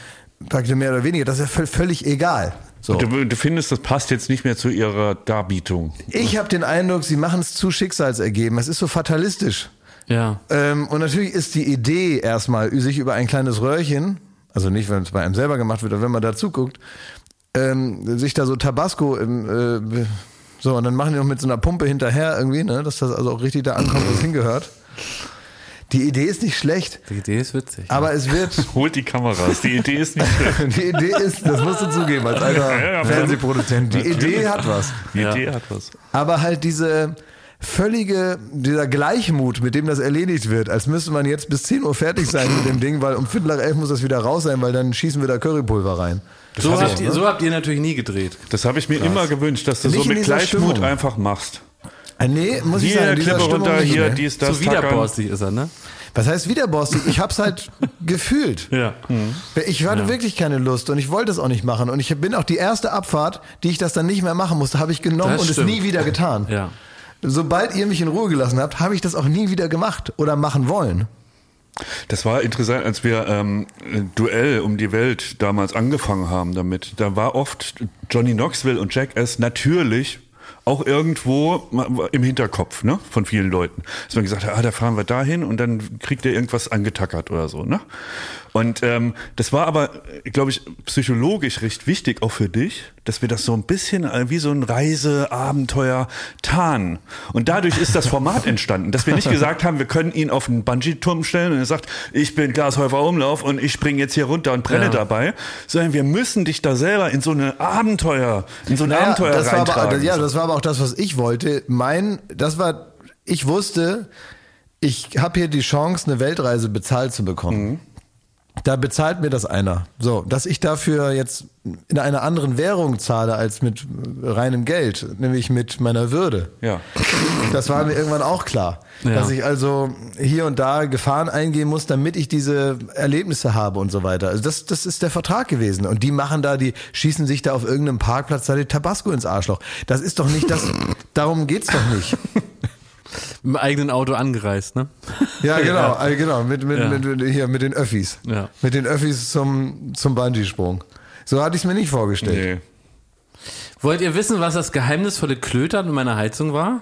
praktisch mehr oder weniger, das ist ja völ- völlig egal. So.
Du, du findest, das passt jetzt nicht mehr zu ihrer Darbietung.
Ich habe den Eindruck, sie machen es zu schicksalsergeben. Es ist so fatalistisch.
Ja.
Ähm, und natürlich ist die Idee erstmal, sich über ein kleines Röhrchen, also nicht, wenn es bei einem selber gemacht wird, aber wenn man da zuguckt, ähm, sich da so Tabasco im, äh, so, und dann machen die noch mit so einer Pumpe hinterher irgendwie, ne, dass das also auch richtig da ankommt, wo es hingehört. Die Idee ist nicht schlecht,
Die Idee ist witzig.
aber es wird,
Holt die Kameras. Die Idee ist nicht schlecht.
die Idee ist, das musst du zugeben als alter
Ja, ja,
Fernsehproduzent, die
natürlich.
Idee hat was.
Die
Ja.
Idee hat was.
Aber halt diese völlige, dieser Gleichmut, mit dem das erledigt wird, als müsste man jetzt bis 10 Uhr fertig sein mit dem Ding, weil um Viertel nach elf muss das wieder raus sein, weil dann schießen wir da Currypulver rein.
so,
hab
habt
ich,
ihr, so habt ihr natürlich nie gedreht.
Das habe ich mir immer gewünscht, dass du
Nicht
so mit Gleichmut
Stimmung.
einfach machst.
Ah, nee, muss ich
Hier,
sagen, in dieser
Klippe
Stimmung
runter,
nicht,
hier, dies, das,
so widerborstig ist er, ne?
Was heißt widerborstig? Ich hab's halt gefühlt.
Ja.
Ich hatte wirklich keine Lust und ich wollte es auch nicht machen. Und ich bin auch die erste Abfahrt, die ich das dann nicht mehr machen musste, habe ich genommen
Das
und
stimmt.
es nie wieder getan.
Ja.
Sobald ihr mich in Ruhe gelassen habt, habe ich das auch nie wieder gemacht oder machen wollen.
Das war interessant, als wir ähm, Duell um die Welt damals angefangen haben damit. Da war oft Johnny Knoxville und Jackass natürlich auch irgendwo im Hinterkopf ne, von vielen Leuten. Dass man gesagt hat, ah, da fahren wir dahin und dann kriegt er irgendwas angetackert oder so. Ne? Und ähm, das war aber, glaube ich, psychologisch recht wichtig auch für dich, dass wir das so ein bisschen äh, wie so ein Reiseabenteuer tarnen. Und dadurch ist das Format entstanden, dass wir nicht gesagt haben, wir können ihn auf einen Bungee-Turm stellen und er sagt, ich bin Glashäufer Umlauf und ich springe jetzt hier runter und brenne
Ja.
dabei, sondern wir müssen dich da selber in so eine Abenteuer, in so ein
Naja,
Abenteuer
das war aber, ja, das war aber auch das, was ich wollte. Mein, das war, ich wusste, ich habe hier die Chance, eine Weltreise bezahlt zu bekommen. Da bezahlt mir das einer. So, dass ich dafür jetzt in einer anderen Währung zahle als mit reinem Geld, nämlich mit meiner Würde.
ja.
Das war mir irgendwann auch klar.
Ja.
Dass ich also hier und da Gefahren eingehen muss, damit ich diese Erlebnisse habe und so weiter. Also das, das ist der Vertrag gewesen. Und die machen da, die schießen sich da auf irgendeinem Parkplatz da die Tabasco ins Arschloch. Das ist doch nicht das, darum geht's doch nicht.
Im eigenen Auto angereist, ne?
Ja, genau, äh, genau, mit, mit,
Ja.
mit, hier, mit den Öffis.
Ja.
Mit den Öffis zum, zum Bungee-Sprung. So hatte ich es mir nicht vorgestellt.
Nee.
Wollt ihr wissen, was das geheimnisvolle Klötern in meiner Heizung war?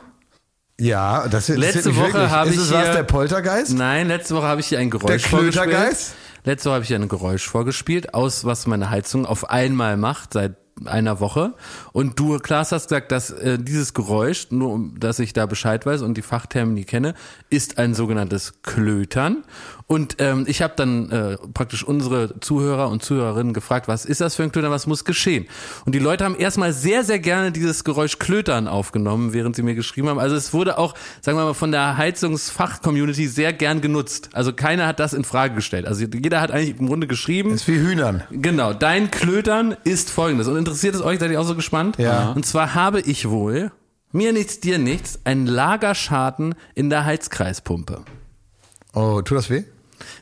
Ja, das ist
Letzte Woche habe ich
es
hier-
der Poltergeist?
Nein, letzte Woche habe ich hier ein Geräusch
Der
vorgespielt.
Klötergeist?
Letzte Woche habe ich hier ein Geräusch vorgespielt, aus was meine Heizung auf einmal macht, seit einer Woche. Und du, Klaas, hast gesagt, dass äh, dieses Geräusch, nur um, dass ich da Bescheid weiß und die Fachtermini kenne, ist ein sogenanntes Klötern. Und ähm, ich habe dann äh, praktisch unsere Zuhörer und Zuhörerinnen gefragt, was ist das für ein Klötern, was muss geschehen? Und die Leute haben erstmal sehr, sehr gerne dieses Geräusch Klötern aufgenommen, während sie mir geschrieben haben. Also es wurde auch, sagen wir mal, von der Heizungsfach-Community sehr gern genutzt. Also keiner hat das in Frage gestellt. Also jeder hat eigentlich im Grunde geschrieben.
ist wie Hühnern.
Genau, dein Klötern ist folgendes. Und interessiert es euch, seid ihr auch so gespannt?
Ja.
Und zwar habe ich wohl, mir nichts, dir nichts, einen Lagerschaden in der Heizkreispumpe.
Oh, tut das weh?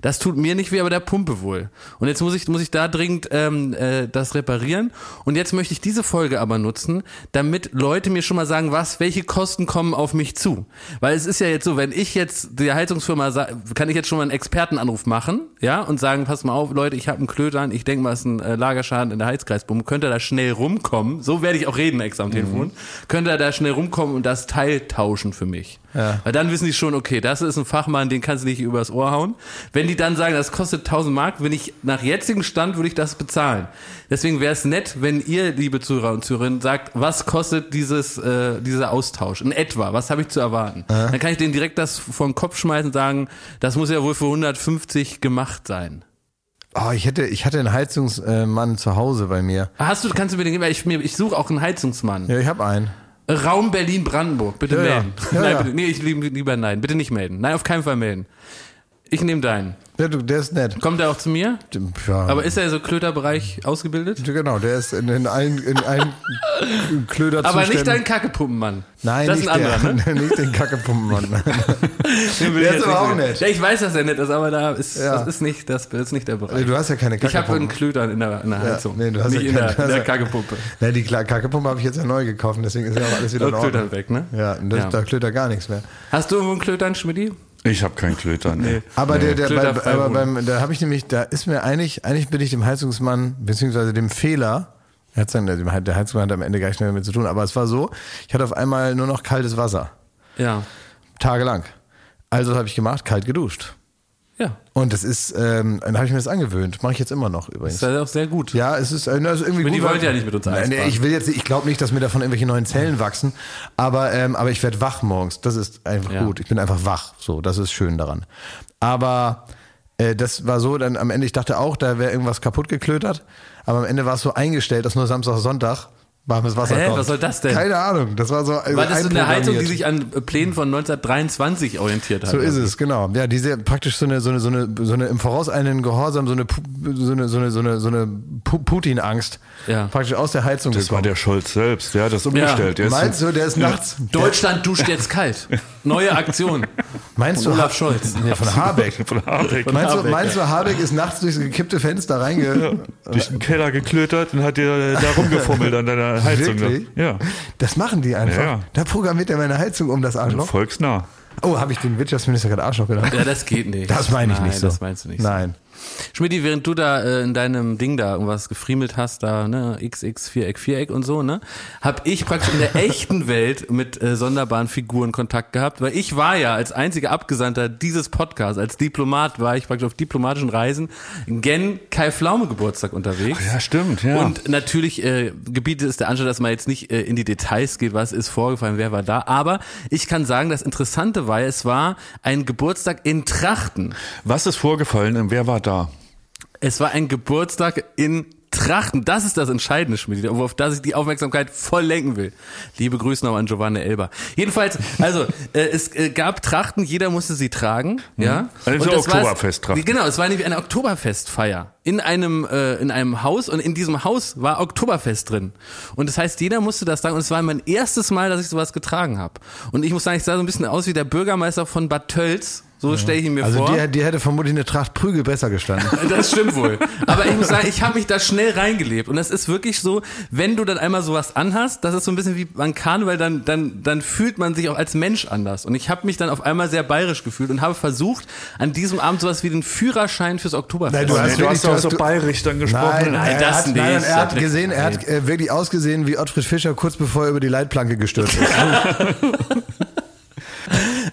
Das tut mir nicht weh, aber der Pumpe wohl. Und jetzt muss ich, muss ich da dringend ähm, äh, das reparieren. Und jetzt möchte ich diese Folge aber nutzen, damit Leute mir schon mal sagen, was, welche Kosten kommen auf mich zu. Weil es ist ja jetzt so, wenn ich jetzt der Heizungsfirma kann ich jetzt schon mal einen Expertenanruf machen, ja, und sagen, pass mal auf, Leute, ich habe einen Klötern, ich denke mal, es ist ein äh, Lagerschaden in der Heizkreispumpe. Könnt ihr da schnell rumkommen? So werde ich auch reden extra am Telefon. Könnt ihr da schnell rumkommen und das Teil tauschen für mich?
Ja.
Weil dann wissen die schon, okay, das ist ein Fachmann, den kannst du nicht übers Ohr hauen. Wenn die dann sagen, das kostet 1000 Mark, wenn ich nach jetzigem Stand würde ich das bezahlen. Deswegen wäre es nett, wenn ihr, liebe Zuhörer und Zuhörerinnen, sagt, was kostet dieses, äh, dieser Austausch in etwa? Was habe ich zu erwarten? Dann kann ich denen direkt das vor den Kopf schmeißen und sagen, das muss ja wohl für 150 gemacht sein.
Oh, ich hätte, ich hatte einen Heizungsmann zu Hause bei mir.
Hast du, kannst du mir den geben? Ich, ich suche auch einen Heizungsmann.
Ja, ich habe einen.
Raum Berlin-Brandenburg, bitte
Ja,
melden.
Ja,
nein, bitte, nee, ich lieb, lieber nein, bitte nicht melden. Nein, auf keinen Fall melden. Ich nehme deinen.
Ja, du, der ist nett.
Kommt er auch zu mir?
Ja.
Aber ist er so Klöterbereich ausgebildet?
Genau, der ist in, in allen, in allen Klöder
Aber nicht dein Kackepumpenmann.
Nein,
das ist
nicht,
ein anderer,
der,
ne?
nicht den Kackepumpenmann. Der ist aber auch nett.
Ja, ich weiß, dass er nett ist, aber da ist,
Ja.
das ist nicht, das ist nicht der Bereich.
Du hast ja keine
ich habe einen Klötern in der, in der Heizung.
nee, du hast
nicht
ja
in
keine-
der, in der
ja-
Kackepumpe.
Ne, die Kackepumpe habe ich jetzt ja neu gekauft, deswegen ist ja auch alles wieder in
Und
Ordnung.
Klötern weg, ne?
Ja, das,
Ja.
da klötert gar nichts mehr.
Hast du irgendwo einen Klötern, Schmidti?
Ich habe keinen Klöter. Nee.
Aber der, der,
Klöter
bei, aber beim, da habe ich nämlich, da ist mir eigentlich, eigentlich bin ich dem Heizungsmann, beziehungsweise dem Fehler, er hat dann, der der Heizungsmann hat am Ende gar nichts mehr damit zu tun, aber es war so, ich hatte auf einmal nur noch kaltes Wasser.
Ja.
Tagelang. Also was habe ich gemacht, kalt geduscht.
Ja.
Und das ist, ähm, dann habe ich mir das angewöhnt. Mache ich jetzt immer noch übrigens.
Das ist ja auch sehr gut.
Ja, es ist, äh, na, ist irgendwie
die
gut. weil-
wollen ja nicht mit uns Eis
nee. Ich will jetzt, ich glaube nicht, dass mir davon irgendwelche neuen Zellen wachsen, aber, ähm, aber ich werde wach morgens. Das ist einfach
Ja.
gut. Ich bin einfach wach. So, das ist schön daran. Aber äh, das war so, dann am Ende, ich dachte auch, da wäre irgendwas kaputt geklötert, aber am Ende war es so eingestellt, dass nur Samstag, Sonntag warmes Wasser
Hä?
kommt.
Was soll das denn?
Keine Ahnung. Das war so. äh,
War das so eine Heizung, die sich an Plänen von 1923 orientiert hat?
So ist es, genau. Ja, diese praktisch so eine, so eine, so eine, so eine im vorauseilenden Gehorsam, so eine, so eine, so eine, so eine, so eine Pu- Putin-Angst.
Ja.
Praktisch aus der Heizung
Das war
gekommen.
der Scholz selbst, der hat das umgestellt. Ist-
Meinst du, der ist nachts?
Deutschland duscht jetzt kalt. Neue Aktion.
Meinst
Von
du
Olaf Scholz.
Nee, von Habeck.
von Habeck
Meinst du,
Habeck,
meinst du, Habeck ist nachts durchs gekippte Fenster reinge...
durch den Keller geklötert und hat dir da rumgefummelt an deiner Heizung.
Wirklich?
Ja,
Das machen die einfach.
Ja, ja.
Da programmiert er meine Heizung um das Arschloch.
volksnah.
Oh, habe ich den Wirtschaftsminister gerade Arschloch genannt?
Ja, das geht nicht.
Das meine ich
Nein,
nicht so.
das meinst du nicht
Nein.
Schmidti, während du da äh, in deinem Ding da irgendwas gefriemelt hast, da, ne, XX, Viereck, Viereck und so, ne, hab ich praktisch in der echten Welt mit äh, sonderbaren Figuren Kontakt gehabt, weil ich war ja als einziger Abgesandter dieses Podcasts, als Diplomat war ich praktisch auf diplomatischen Reisen gen Kai Pflaume Geburtstag unterwegs.
Ja, stimmt, ja.
Und natürlich äh, gebietet es der Anstalt, dass man jetzt nicht äh, in die Details geht, was ist vorgefallen, wer war da. Aber ich kann sagen, das Interessante war, es war ein Geburtstag in Trachten.
Was ist vorgefallen und wer war da?
Es war ein Geburtstag in Trachten. Das ist das Entscheidende, Schmidt, auf das ich die Aufmerksamkeit voll lenken will. Liebe Grüße noch an Giovanni Elber. Jedenfalls, also äh, es äh, gab Trachten, jeder musste sie tragen, ja.
Also
Und das war-
Oktoberfesttrachten.
Genau, es war nämlich eine Oktoberfestfeier in einem äh, in einem Haus und in diesem Haus war Oktoberfest drin. Und das heißt, jeder musste das tragen und es war mein erstes Mal, dass ich sowas getragen habe. Und ich muss sagen, ich sah so ein bisschen aus wie der Bürgermeister von Bad Tölz. So stelle ich ihn mir
Also
vor.
dir, dir hätte vermutlich eine Tracht Prügel besser gestanden.
Das stimmt wohl. Aber ich muss sagen, ich habe mich da schnell reingelebt. Und das ist wirklich so, wenn du dann einmal sowas anhast, das ist so ein bisschen wie beim Karneval, dann, dann, dann fühlt man sich auch als Mensch anders. Und ich habe mich dann auf einmal sehr bayerisch gefühlt und habe versucht, an diesem Abend sowas wie den Führerschein fürs Oktoberfest.
Nein, du
Nee,
hast
du
wirklich-
hast doch
du
so bayerisch dann gesprochen.
Nein,
Nein,
er
das
hat,
nicht.
Nein, er hat gesehen, er hat äh, wirklich ausgesehen wie Ottfried Fischer kurz bevor er über die Leitplanke gestürzt ist.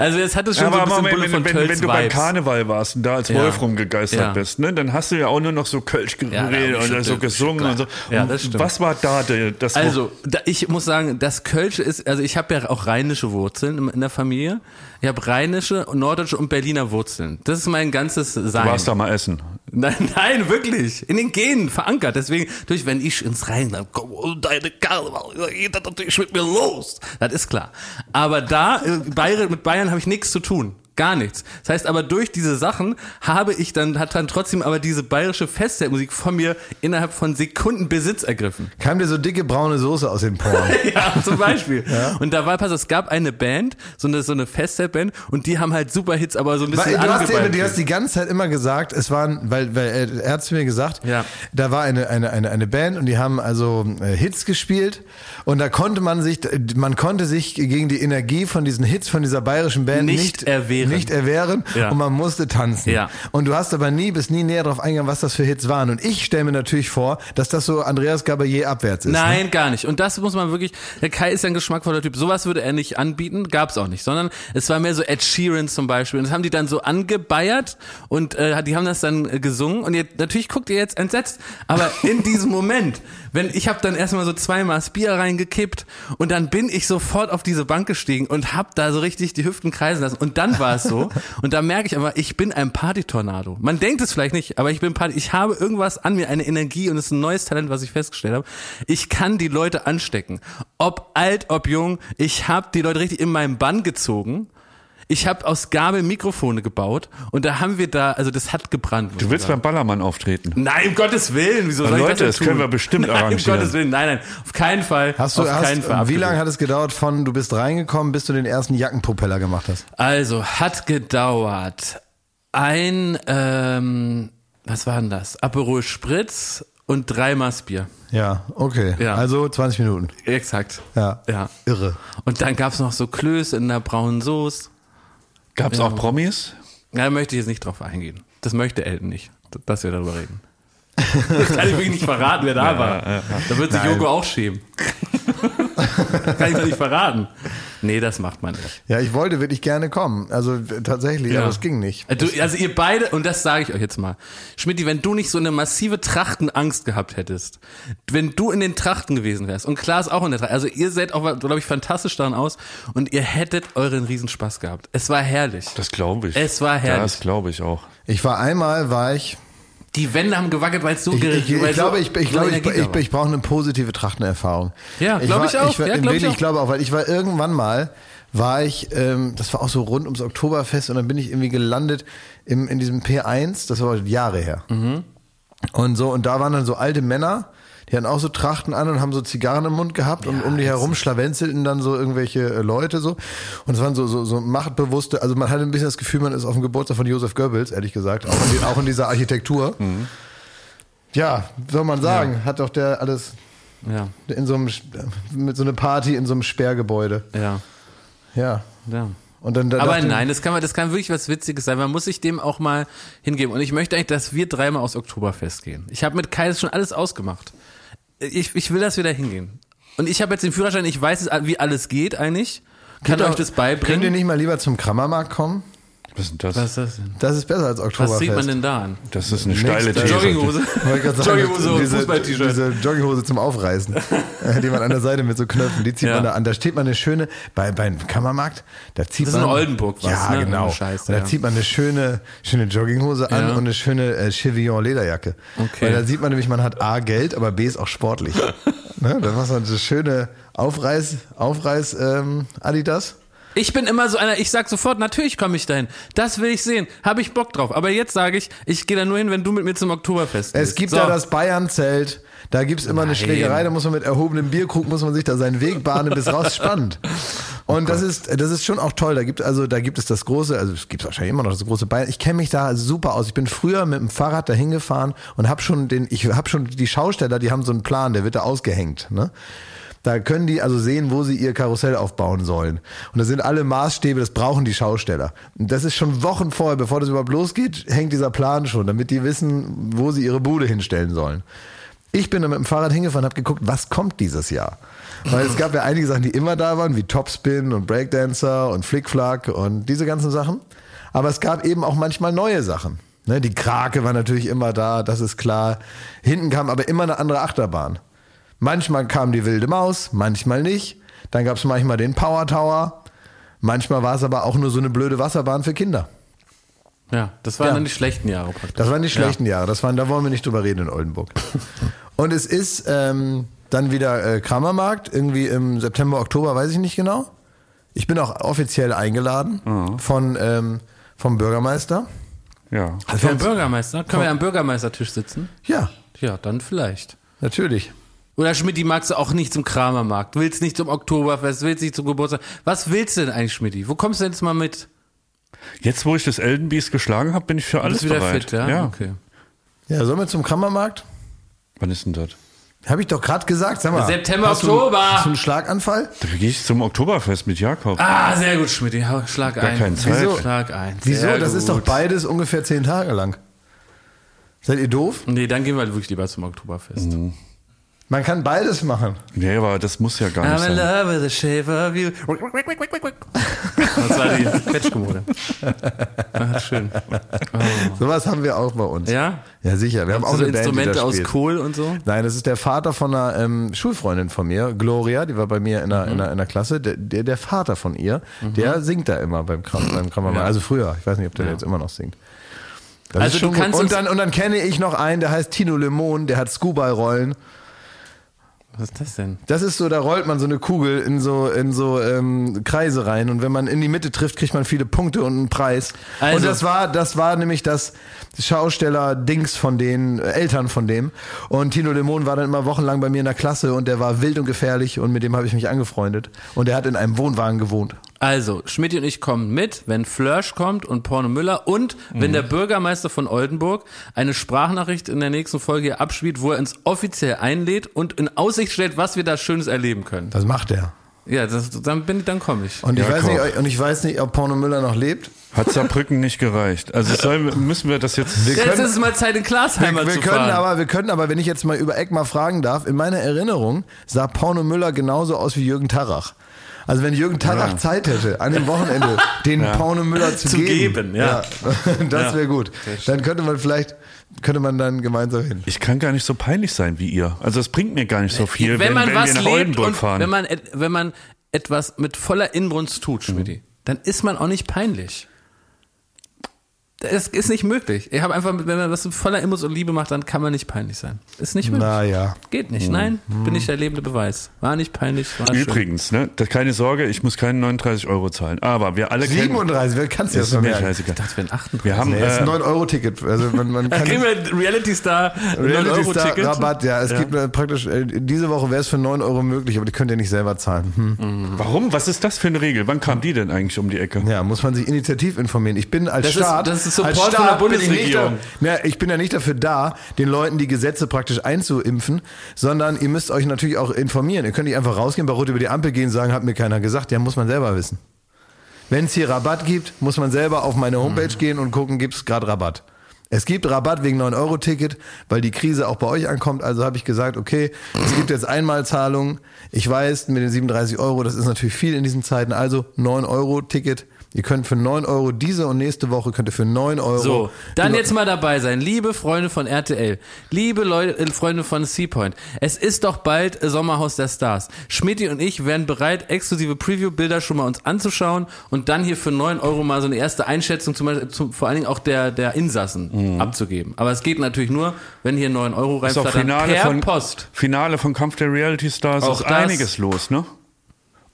Also es hatte schon so ein bisschen Bulle von
wenn, wenn,
Tölz
wenn du beim. Karneval warst und da als
Ja.
Wolf rumgegeistert
Ja.
bist, ne, dann hast du ja auch nur noch so Kölsch
Ja,
geredet und so
Kölsch
gesungen und so.
Ja, das stimmt.
Was war da das
Also, da, ich muss sagen, das Kölsche ist, also ich habe ja auch rheinische Wurzeln in der Familie. Ich habe rheinische, norddeutsche und Berliner Wurzeln. Das ist mein ganzes Sein.
du warst da mal essen.
Nein, nein, wirklich. In den Genen verankert. Deswegen, natürlich, wenn ich ins Rheinland komme, oh, deine Karneval, geht das natürlich mit mir los. Das ist klar. Aber da, äh, mit Bayern habe ich nichts zu tun. Gar nichts. Das heißt aber durch diese Sachen habe ich dann, hat dann trotzdem aber diese bayerische Festzeltmusik von mir innerhalb von Sekunden Besitz ergriffen.
Kam dir so dicke braune Soße aus dem Porn?
Ja, zum Beispiel. Und da war, pass, es gab eine Band, so eine, so eine Festzeltband, und die haben halt super Hits, aber so ein bisschen
Weil, du, hast,
angeballt.
du hast die ganze Zeit immer gesagt, es waren, weil, weil er, er hat zu mir gesagt,
Ja.
da war eine, eine, eine, eine Band und die haben also äh, Hits gespielt und da konnte man sich, man konnte sich gegen die Energie von diesen Hits von dieser bayerischen Band
Nicht
nicht,
erwehren.
Nicht erwehren
Ja.
und man musste tanzen.
Ja.
Und du hast aber nie bis nie näher darauf eingegangen, was das für Hits waren. Und ich stelle mir natürlich vor, dass das so Andreas Gabalier abwärts ist. Ne?
Nein, gar nicht. Und das muss man wirklich, der Kai ist ja ein geschmackvoller Typ. Sowas würde er nicht anbieten, gab's auch nicht, sondern es war mehr so Ed Sheeran zum Beispiel. Und das haben die dann so angebeiert und äh, die haben das dann äh, gesungen. Und ihr, natürlich guckt ihr jetzt entsetzt, aber in diesem Moment, wenn ich habe dann erstmal so zweimal das Bier reingekippt und dann bin ich sofort auf diese Bank gestiegen und hab da so richtig die Hüften kreisen lassen. Und dann war es so. Und da merke ich aber, ich bin ein Partytornado. Man denkt es vielleicht nicht, aber ich bin Party. Ich habe irgendwas an mir, eine Energie und es ist ein neues Talent, was ich festgestellt habe. Ich kann die Leute anstecken. Ob alt, ob jung. Ich habe die Leute richtig in meinen Bann gezogen. Ich habe aus Gabel Mikrofone gebaut und da haben wir da, also das hat gebrannt.
Du willst
sagen.
beim Ballermann auftreten.
Nein, um Gottes Willen. Wieso soll ich
Leute,
das, denn
das können wir bestimmt
nein,
arrangieren.
Um Gottes Willen. Nein, nein, auf keinen Fall.
Hast du,
auf
hast,
keinen Fall.
wie lange hat es gedauert von, du bist reingekommen, bis du den ersten Jackenpropeller gemacht hast?
Also, hat gedauert ein, ähm, was war denn das? Aperol Spritz und drei Maß Bier.
Ja, okay.
Ja.
Also 20 Minuten.
Exakt.
Ja.
Ja.
Irre.
Und dann gab's noch so Klöße in der braunen Soße.
Gab's
Ja.
auch Promis?
Da möchte ich jetzt nicht drauf eingehen. Das möchte Elton nicht, dass wir darüber reden. Das kann ich wirklich nicht verraten, wer da war. Da wird sich
Nein.
Joko auch schämen. Das kann ich doch nicht verraten. Nee, das macht man nicht.
Ja, ich wollte wirklich gerne kommen. Also tatsächlich,
Ja.
aber es ging nicht.
Du, also ihr beide, und das sage ich euch jetzt mal, Schmidti, wenn du nicht so eine massive Trachtenangst gehabt hättest, wenn du in den Trachten gewesen wärst, und Klaas auch in der Tracht, also ihr seht auch, glaube ich, fantastisch daran aus, und ihr hättet euren Riesenspaß gehabt. Es war herrlich.
Das glaube ich.
Es war herrlich.
Das glaube ich auch.
Ich war einmal, war ich.
Die Wände haben gewackelt, weil es so
Ich,
ge-
ich, ich, glaube,
so,
ich, ich, glaube, ich, ich, ich, brauche eine positive Trachtenerfahrung.
Ja, glaube ich auch.
war,
Ja, glaub ich auch.
ich glaube auch, weil ich war irgendwann mal, war ich, ähm, das war auch so rund ums Oktoberfest und dann bin ich irgendwie gelandet im, in diesem P1, das war Jahre her.
Mhm.
Und so, und da waren dann so alte Männer, die hatten auch so Trachten an und haben so Zigarren im Mund gehabt und um die herum schlawenzelten dann so irgendwelche äh, Leute so. Und es waren so, so, so machtbewusste, also man hatte ein bisschen das Gefühl, man ist auf dem Geburtstag von Joseph Goebbels, ehrlich gesagt, auch in, auch in dieser Architektur.
Mhm.
Ja, soll man sagen, hat doch der alles
Ja,
in so einem, mit so einer Party in so einem Sperrgebäude.
ja,
Ja.
ja.
Und dann, da
Aber nein, das kann, man, das kann wirklich was Witziges sein. Man muss sich dem auch mal hingeben. Und ich möchte eigentlich, dass wir dreimal aufs Oktoberfest gehen. Ich habe mit Kai schon alles ausgemacht. Ich, ich will, dass wir da hingehen. Und ich habe jetzt den Führerschein, ich weiß, es- wie alles geht eigentlich. Kann
Geht
euch
doch-
das
Könnt
beibringen.
ihr nicht mal lieber zum Krammermarkt kommen?
Was ist denn das?
Was ist das denn?
Das ist besser als Oktoberfest.
Was zieht man denn da an?
Das ist eine steile
Nächste-
These.
Jogginghose.
Wollte ich gerade sagen,
Jogginghose und
diese,
Fußball-T-Shirt.
diese Jogginghose zum Aufreißen, äh, die man an der Seite mit so Knöpfen, die zieht
Ja.
man da an. Da steht man eine schöne, bei, beim Kammermarkt, da zieht
Das ist
man.
in Oldenburg was,
Ja,
ne?
genau.
Scheiße,
und da
ja.
zieht man eine schöne, schöne Jogginghose an
Ja.
und eine schöne äh, Chevillon Lederjacke.
Okay.
Weil da sieht man nämlich, man hat A, Geld, aber B ist auch sportlich. ne? Das war so eine schöne Aufreiß, Aufreiß, ähm, Adidas.
Ich bin immer so einer, ich sag sofort, natürlich komme ich dahin. Das will ich sehen. Habe ich Bock drauf. Aber jetzt sage ich, ich gehe da nur hin, wenn du mit mir zum Oktoberfest gehst.
Es gibt
So.
da das Bayern-Zelt. Da gibt's immer eine
Nein.
Schlägerei, da muss man mit erhobenem Bierkrug, muss man sich da seinen Weg bahnen bis raus. Spannend. Und das ist, das ist schon auch toll. Da gibt, also, da gibt es das große, also es gibt wahrscheinlich immer noch das große Bayern. Ich kenne mich da super aus. Ich bin früher mit dem Fahrrad dahin gefahren und habe schon den, ich habe schon die Schausteller, die haben so einen Plan, der wird da ausgehängt, ne? Da können die also sehen, wo sie ihr Karussell aufbauen sollen. Und das sind alle Maßstäbe, das brauchen die Schausteller. Und das ist schon Wochen vorher, bevor das überhaupt losgeht, hängt dieser Plan schon, damit die wissen, wo sie ihre Bude hinstellen sollen. Ich bin dann mit dem Fahrrad hingefahren und habe geguckt, was kommt dieses Jahr. Weil es gab ja einige Sachen, die immer da waren, wie Topspin und Breakdancer und Flickflack und diese ganzen Sachen. Aber es gab eben auch manchmal neue Sachen. Ne, die Krake war natürlich immer da, das ist klar. Hinten kam aber immer eine andere Achterbahn. Manchmal kam die wilde Maus, manchmal nicht. Dann gab es manchmal den Power Tower. Manchmal war es aber auch nur so eine blöde Wasserbahn für Kinder.
Ja, das waren
Ja.
dann die schlechten Jahre praktisch.
Das waren die schlechten Jahre. Das waren, da wollen wir nicht drüber reden in Oldenburg. Und es ist ähm, dann wieder äh, Kramermarkt, irgendwie im September, Oktober, weiß ich nicht genau. Ich bin auch offiziell eingeladen von, ähm, vom Bürgermeister.
Ja.
Also
Vom Bürgermeister? Können wir am Bürgermeistertisch sitzen?
Ja,
Ja, dann vielleicht.
natürlich.
Oder Schmidti magst du auch nicht zum Kramermarkt, willst nicht zum Oktoberfest, willst nicht zum Geburtstag. Was willst du denn eigentlich, Schmidti? Wo kommst du denn jetzt mal mit?
Jetzt, wo ich das Elden Beast geschlagen habe, bin ich für alles
Bist wieder
bereit.
fit, ja? Okay.
Ja, sollen wir zum Kramermarkt?
Wann ist denn das?
Habe ich doch gerade gesagt. Sag mal,
September,
hast du,
Oktober.
Hast du einen Schlaganfall?
Da gehe ich zum Oktoberfest mit Jakob.
Ah, sehr gut, Schmidti. Hau- Schlag
Gar
ein.
keine Zeit.
Wieso?
Schlag ein.
Wieso?
Sehr
Das ist doch
gut.
beides ungefähr zehn Tage lang. Seid ihr doof?
Nee, dann gehen wir wirklich lieber zum Oktoberfest.
Man kann beides machen.
Nee, aber das muss ja gar nicht
I'm in
sein.
love with the shape of you. Das war die Quetschkommode. Ah, schön.
Sowas haben wir auch bei uns.
Ja?
Ja, sicher. Wir haben auch
So
eine Band, die
Instrumente
da
aus
spielt.
Kohl und so.
Nein, das ist der Vater von einer ähm, Schulfreundin von mir, Gloria, die war bei mir in der, in der, in der Klasse. Der, der, der Vater von ihr, der singt da immer beim Kram, beim Krammermann. Also früher, ich weiß nicht, ob der jetzt immer noch singt. Das
Also
ist schon
du kannst
und dann und dann kenne ich noch einen, der heißt Tino Lemon, der hat Scuba-Rollen.
Was ist das denn?
Das ist so, da rollt man so eine Kugel in so in so ähm, Kreise rein und wenn man in die Mitte trifft, kriegt man viele Punkte und einen Preis.
Also-
und das war das war nämlich das Schausteller Dings von den äh, Eltern von dem und Tino Lemon war dann immer wochenlang bei mir in der Klasse und der war wild und gefährlich und mit dem habe ich mich angefreundet und der hat in einem Wohnwagen gewohnt.
Also, Schmidt und ich kommen mit, wenn Flörsch kommt und Porno Müller und wenn der Bürgermeister von Oldenburg eine Sprachnachricht in der nächsten Folge hier abspielt, wo er uns offiziell einlädt und in Aussicht stellt, was wir da Schönes erleben können.
Das macht er.
Ja, das, dann bin ich, dann komme ich.
Und ich
Jakob.
weiß nicht und ich weiß nicht, ob Porno Müller noch lebt.
Hat Saarbrücken nicht gereicht. Also soll, müssen wir das jetzt.
Wir
Jetzt
können-
ist es mal Zeit, in Glasheimer
wir
zu
können
fahren.
aber, wir können aber, wenn ich jetzt mal über Eck mal fragen darf, in meiner Erinnerung sah Porno Müller genauso aus wie Jürgen Tarach. Also wenn Jürgen Tarach Zeit hätte, an dem Wochenende den Porno Müller zu,
Zu geben, ja.
das wäre gut. Dann könnte man vielleicht, könnte man dann gemeinsam hin.
Ich kann gar nicht so peinlich sein wie ihr. Also es bringt mir gar nicht so viel,
wenn, man
wenn
was
wir nach
lebt
Oldenburg fahren.
wenn man, wenn man etwas mit voller Inbrunst tut, Schmidti, dann ist man auch nicht peinlich. Das ist nicht möglich. Ich habe einfach, wenn man mit voller Inbrunst und Liebe macht, dann kann man nicht peinlich sein. Ist nicht möglich.
Naja.
Geht nicht. Nein, bin ich der lebende Beweis. War nicht peinlich, war schön.
Übrigens, ne, das, keine Sorge, ich muss keine 39 Euro zahlen. Aber wir alle kennen.
37, wer kannst du
Ist
das noch merken?
scheißegal.
Das wären 38.
Wir haben,
Nee, das ist ein
äh,
9-Euro-Ticket. Also man, man
Da
kann
kriegen wir Reality Star
Reality Star
9-Euro-Ticket.
Rabatt, ja. Es gibt äh, praktisch, äh, diese Woche wäre es für 9 Euro möglich, aber die könnt ihr nicht selber zahlen. Hm.
warum? Was ist das für eine Regel? Wann kam die denn eigentlich um die Ecke?
Ja, muss man sich initiativ informieren. Ich bin als
Das ist-
Staat.
das ist Support
als
von der
bin ich
Bundesregierung.
da- Ja, ich bin ja nicht dafür da, den Leuten die Gesetze praktisch einzuimpfen, sondern ihr müsst euch natürlich auch informieren. Ihr könnt nicht einfach rausgehen, bei Rot über die Ampel gehen und sagen, hat mir keiner gesagt. Ja, muss man selber wissen. Wenn es hier Rabatt gibt, muss man selber auf meine Homepage gehen und gucken, gibt es gerade Rabatt. Es gibt Rabatt wegen 9-Euro-Ticket, weil die Krise auch bei euch ankommt. Also habe ich gesagt, okay, es gibt jetzt Einmalzahlungen. Ich weiß, mit den 37 Euro, das ist natürlich viel in diesen Zeiten. Also 9-Euro-Ticket. Ihr könnt für 9 Euro diese und nächste Woche könnt ihr für 9 Euro.
So, dann jetzt mal dabei sein. Liebe Freunde von RTL, liebe Leute, äh, Freunde von Seapoint, es ist doch bald äh, Sommerhaus der Stars. Schmidti und ich wären bereit, exklusive Preview-Bilder schon mal uns anzuschauen und dann hier für 9 Euro mal so eine erste Einschätzung, zum Beispiel, zum, vor allen Dingen auch der, der Insassen abzugeben. Aber es geht natürlich nur, wenn hier 9 Euro
Mhm. Ist auch
reinflattern,
Finale
per
von,
Post.
Finale von Kampf der Reality Stars.
Auch
ist
das.
einiges los, ne?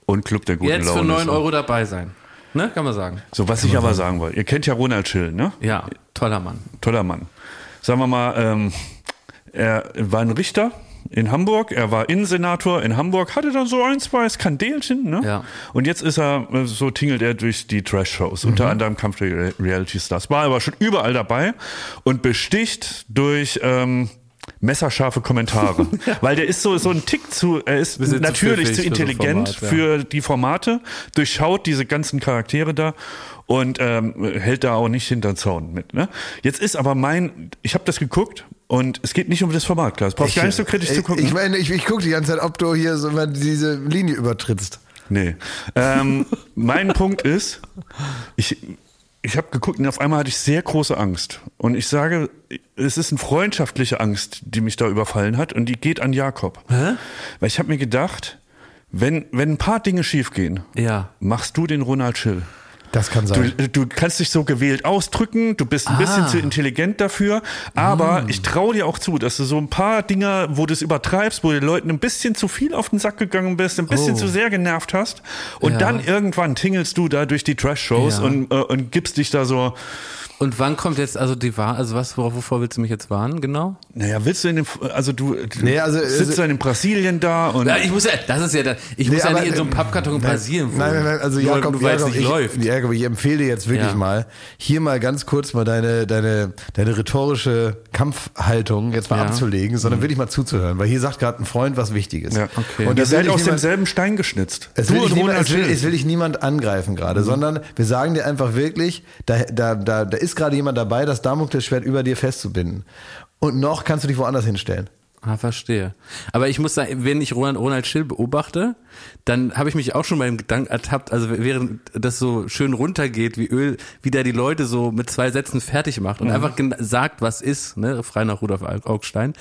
Und Club der guten
Jetzt
Laune.
für 9
so.
Euro dabei sein. Ne, kann man sagen.
So, was ich aber sagen wollte. Ihr kennt ja Ronald Schill, ne?
Ja, toller Mann.
Toller Mann. Sagen wir mal, ähm, er war ein Richter in Hamburg, er war Innensenator in Hamburg, hatte dann so ein, zwei Skandelchen, ne?
Ja.
Und jetzt ist er, äh, so tingelt er durch die Trash-Shows, unter anderem Kampf der Re- Reality Stars. War aber schon überall dabei und besticht durch, ähm, messerscharfe Kommentare. Weil der ist so, so ein Tick zu, er ist
zu
natürlich zu
für so
intelligent
Format, ja.
für die Formate, durchschaut diese ganzen Charaktere da und ähm, hält da auch nicht hinter den Zaun mit. Ne? Jetzt ist aber mein, ich habe das geguckt und es geht nicht um das Format, klar. Es brauchst gar nicht so kritisch
ich,
zu gucken.
Ich meine, ich, ich gucke die ganze Zeit, ob du hier so mal diese Linie übertrittst.
Nee. Ähm, mein Punkt ist, ich, ich habe geguckt und auf einmal hatte ich sehr große Angst. Und ich sage, es ist eine freundschaftliche Angst, die mich da überfallen hat und die geht an Jakob. Hä? Weil ich habe mir gedacht, wenn, wenn ein paar Dinge schiefgehen,
Ja.
machst du den Ronald Schill.
Das kann sein.
Du, du kannst dich so gewählt ausdrücken, du bist ein bisschen zu intelligent dafür, aber ich traue dir auch zu, dass du so ein paar Dinge, wo du es übertreibst, wo du den Leuten ein bisschen zu viel auf den Sack gegangen bist, ein bisschen
Oh.
zu sehr genervt hast und
Ja.
dann irgendwann tingelst du da durch die Trash-Shows
Ja.
und, äh, und gibst dich da so,
Und wann kommt jetzt also die Wahl, also was, worauf, wovor willst du mich jetzt warnen, genau?
naja, willst du in dem, also du, du
Nee, also-
sitzt
also-
dann in Brasilien da und
Ja, ich muss ja, das ist ja, da, ich
Nee,
muss ja nicht in so einem
äh,
Pappkarton in
nein,
Brasilien wohnen.
Nein, nein, nein, also Jakob,
nur
Jakob,
nicht
ich,
läuft.
Jakob, ich empfehle dir jetzt wirklich
Ja.
mal, hier mal ganz kurz mal deine, deine, deine rhetorische Kampfhaltung jetzt mal
Ja.
abzulegen, sondern wirklich mal zuzuhören, weil hier sagt gerade ein Freund was Wichtiges.
ja.
Okay.
Und
da
ihr seid
ich
aus demselben Stein geschnitzt.
Es
du
will, ich
und
niemand,
Ronald
es, will, es will ich niemand angreifen gerade, sondern wir sagen dir einfach wirklich, da, da, da, da ist gerade jemand dabei, das Damoklesschwert über dir festzubinden. Und noch kannst du dich woanders hinstellen.
Ah, verstehe. Aber ich muss sagen, wenn ich Ronald, Ronald Schill beobachte, dann habe ich mich auch schon bei dem Gedanken ertappt, also während das so schön runtergeht wie Öl, wie der die Leute so mit zwei Sätzen fertig macht und einfach gen- sagt, was ist, ne, frei nach Rudolf Augstein,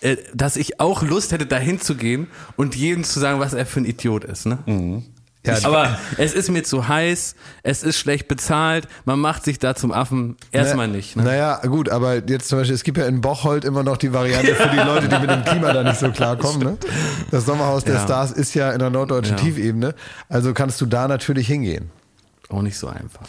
äh, dass ich auch Lust hätte, dahin zu gehen und jedem zu sagen, was er für ein Idiot ist, ne?
Ja,
Aber es ist mir zu heiß, es ist schlecht bezahlt, man macht sich da zum Affen erstmal
Na-
nicht. Ne?
Naja, gut, aber jetzt zum Beispiel, es gibt ja in Bocholt immer noch die Variante für die Leute, die mit dem Klima da nicht so klarkommen. Ne? Das Sommerhaus der
Ja.
Stars ist ja in der norddeutschen
Ja.
Tiefebene, also kannst du da natürlich hingehen.
Auch nicht so einfach.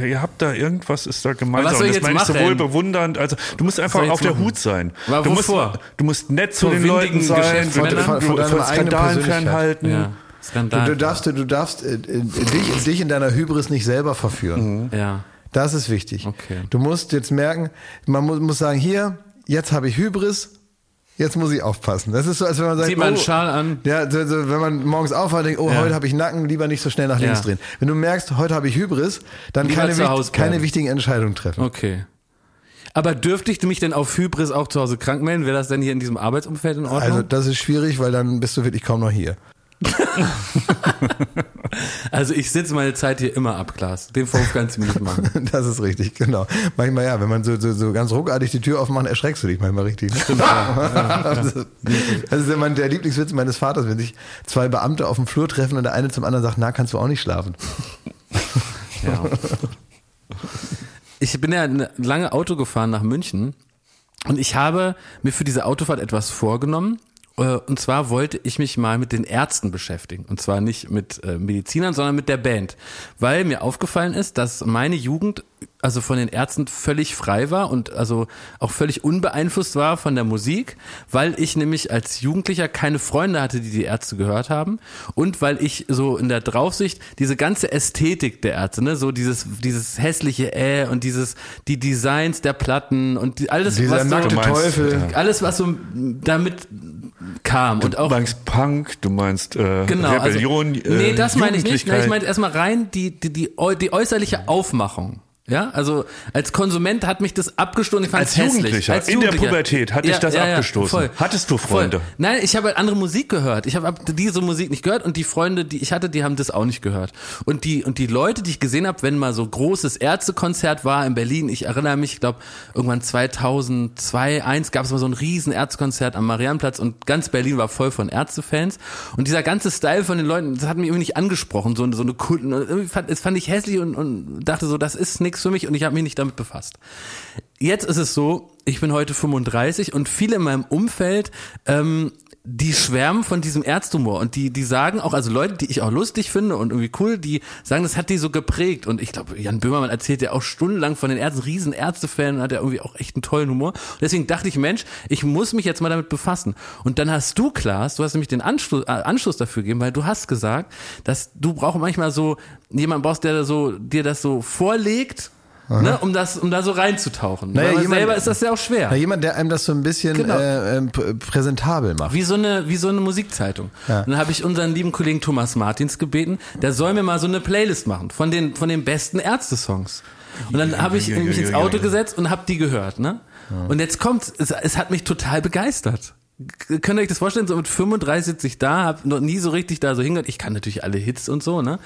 Ihr habt da irgendwas ist da gemeinsam.
was soll
Und
ich
das
jetzt
meine ich sowohl bewundernd, also du musst einfach auf der
machen?
Hut sein. Du musst,
wovor?
du musst nett zu den Leuten sein,
Von-
du,
von
von
eigenen
Skandalen
Persönlichkeit.
fernhalten.
Ja.
Du,
Skandal.
du darfst, du darfst äh, äh, dich, dich in deiner Hybris nicht selber verführen.
ja.
Das ist wichtig.
Okay.
Du musst jetzt merken, man muss, muss sagen, hier, jetzt habe ich Hybris, jetzt muss ich aufpassen. Das ist so, als wenn man sagt,
Zieh mal einen
oh,
Schal an.
Ja, so, so, wenn man morgens aufwacht, denkt, oh,
Ja.
heute habe ich Nacken, lieber nicht so schnell nach links
Ja.
drehen. Wenn du merkst, heute habe ich Hybris, dann
Lieber
keine, wicht- keine wichtigen Entscheidungen treffen.
Okay. Aber dürfte ich mich denn auf Hybris auch zu Hause krank melden? Wäre das denn hier in diesem Arbeitsumfeld in Ordnung?
Also das ist schwierig, weil dann bist du wirklich kaum noch hier.
Also ich sitze meine Zeit hier immer ab, Klaas. Den Vorwurf kannst du mir nicht machen.
Das ist richtig, genau. Manchmal ja, wenn man so, so, so ganz ruckartig die Tür aufmacht, erschreckst du dich manchmal richtig. das ist- das ist immer der Lieblingswitz meines Vaters, wenn sich zwei Beamte auf dem Flur treffen und der eine zum anderen sagt, na, kannst du auch nicht schlafen.
Ja. Ich bin ja lange Auto gefahren nach München und ich habe mir für diese Autofahrt etwas vorgenommen. Äh, Und zwar wollte ich mich mal mit den Ärzten beschäftigen. Und zwar nicht mit äh, Medizinern, sondern mit der Band. Weil mir aufgefallen ist, dass meine Jugend also von den Ärzten völlig frei war und also auch völlig unbeeinflusst war von der Musik, weil ich nämlich als Jugendlicher keine Freunde hatte, die die Ärzte gehört haben und weil ich so in der Draufsicht diese ganze Ästhetik der Ärzte, ne, so dieses dieses hässliche äh und dieses die Designs der Platten und die, alles
Dieser
was
nackte
so,
meinst,
Teufel.
alles was so damit kam und
Du
auch
meinst Punk, du meinst äh,
Genau,
Rebellion.
also, nee, das meine ich nicht. Na, ich meine erstmal rein die, die, die, die äußerliche Aufmachung. Ja, also als Konsument hat mich das abgestoßen. Ich
Als. Jugendlicher,
Als
in der
Jugendlicher.
Pubertät hat dich das abgestoßen. Hattest du Freunde?
Voll. Nein, ich habe halt andere Musik gehört. Ich habe hab diese Musik nicht gehört und die Freunde, die ich hatte, die haben das auch nicht gehört. Und die und die Leute, die ich gesehen habe, wenn mal so großes Ärztekonzert war in Berlin, ich erinnere mich, ich glaube irgendwann 2002, 1 gab es mal so ein riesen Ärztekonzert am Marianplatz und ganz Berlin war voll von Ärztefans und dieser ganze Style von den Leuten, das hat mich irgendwie nicht angesprochen, so, so eine irgendwie fand, das fand ich hässlich und, und dachte so, das ist nichts für mich und ich habe mich nicht damit befasst. Jetzt ist es so, ich bin heute 35 und viele in meinem Umfeld, ähm, die schwärmen von diesem Ärztumor und die, die sagen auch, also Leute, die ich auch lustig finde und irgendwie cool, die sagen, das hat die so geprägt und ich glaube, Jan Böhmermann erzählt ja auch stundenlang von den Ärzten, riesen Ärztefan und hat ja irgendwie auch echt einen tollen Humor. Und deswegen dachte ich, Mensch, ich muss mich jetzt mal damit befassen. Und dann hast du, Klaas, du hast nämlich den Anschluss, äh, Anschluss dafür gegeben, weil du hast gesagt, dass du brauchst manchmal so, jemand brauchst, der da so, dir das so vorlegt, ne, um das, um da so reinzutauchen.
Naja, jemand-
selber ist das ja auch schwer.
Na, jemand, der einem das so ein bisschen
Genau.
äh, ähm, p- präsentabel macht.
Wie so eine, wie so eine Musikzeitung.
Ja.
Und dann habe ich unseren lieben Kollegen Thomas Martins gebeten, der soll mir mal so eine Playlist machen von den, von den besten Ärzte-Songs. Und dann habe ich mich ins Auto gesetzt und habe die gehört, ne? Und jetzt kommt, es, es hat mich total begeistert. Könnt ihr euch das vorstellen? So mit 35 sitze ich da, habe noch nie so richtig da so hingehört. Ich kann natürlich alle Hits und so, ne?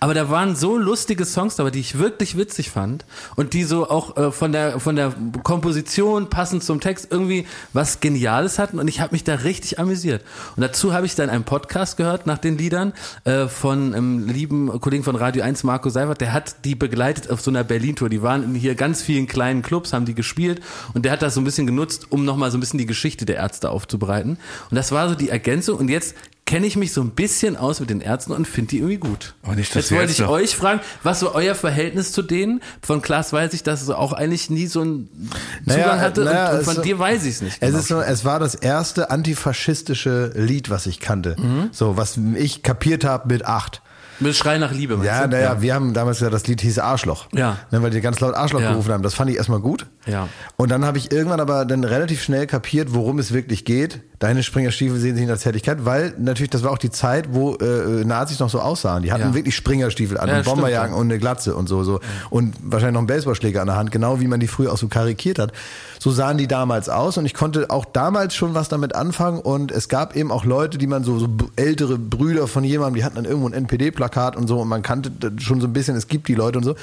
Aber da waren so lustige Songs dabei, die ich wirklich witzig fand und die so auch äh, von der von der Komposition passend zum Text irgendwie was Geniales hatten und ich habe mich da richtig amüsiert. Und dazu habe ich dann einen Podcast gehört nach den Liedern äh, von einem lieben Kollegen von Radio 1, Marco Seifert. Der hat die begleitet auf so einer Berlin-Tour. Die waren in hier ganz vielen kleinen Clubs, haben die gespielt und der hat das so ein bisschen genutzt, um nochmal so ein bisschen die Geschichte der Ärzte aufzubereiten. Und das war so die Ergänzung und jetzt kenne ich mich so ein bisschen aus mit den Ärzten und finde die irgendwie gut.
Aber nicht,
Jetzt wollte
jetzt
ich
noch-
euch fragen, was so euer Verhältnis zu denen? Von Klaas weiß ich, dass es auch eigentlich nie so einen
Naja,
Zugang hatte
naja,
und, und
es
von
so-
dir weiß ich es nicht.
Es
genau.
ist so, es war das erste antifaschistische Lied, was ich kannte.
Mhm.
So, was ich kapiert habe mit acht.
Mit Schrei nach Liebe.
Ja, naja, wir haben damals gesagt, das Lied hieß Arschloch.
Ja.
Ne, weil die ganz laut Arschloch
Ja.
gerufen haben. Das fand ich erstmal gut.
Ja.
Und dann habe ich irgendwann aber dann relativ schnell kapiert, worum es wirklich geht. Deine Springerstiefel sehen sich in der Zärtlichkeit, weil natürlich, das war auch die Zeit, wo äh, Nazis noch so aussahen. Die hatten
Ja.
wirklich Springerstiefel an
Ja,
und
ja.
und eine Glatze und so, so. Und wahrscheinlich noch einen Baseballschläger an der Hand, genau wie man die früher auch so karikiert hat. So sahen die damals aus und ich konnte auch damals schon was damit anfangen und es gab eben auch Leute, die man so, so ältere Brüder von jemandem, die hatten dann irgendwo ein NPD-Plakat und so und man kannte schon so ein bisschen, es gibt die Leute und so.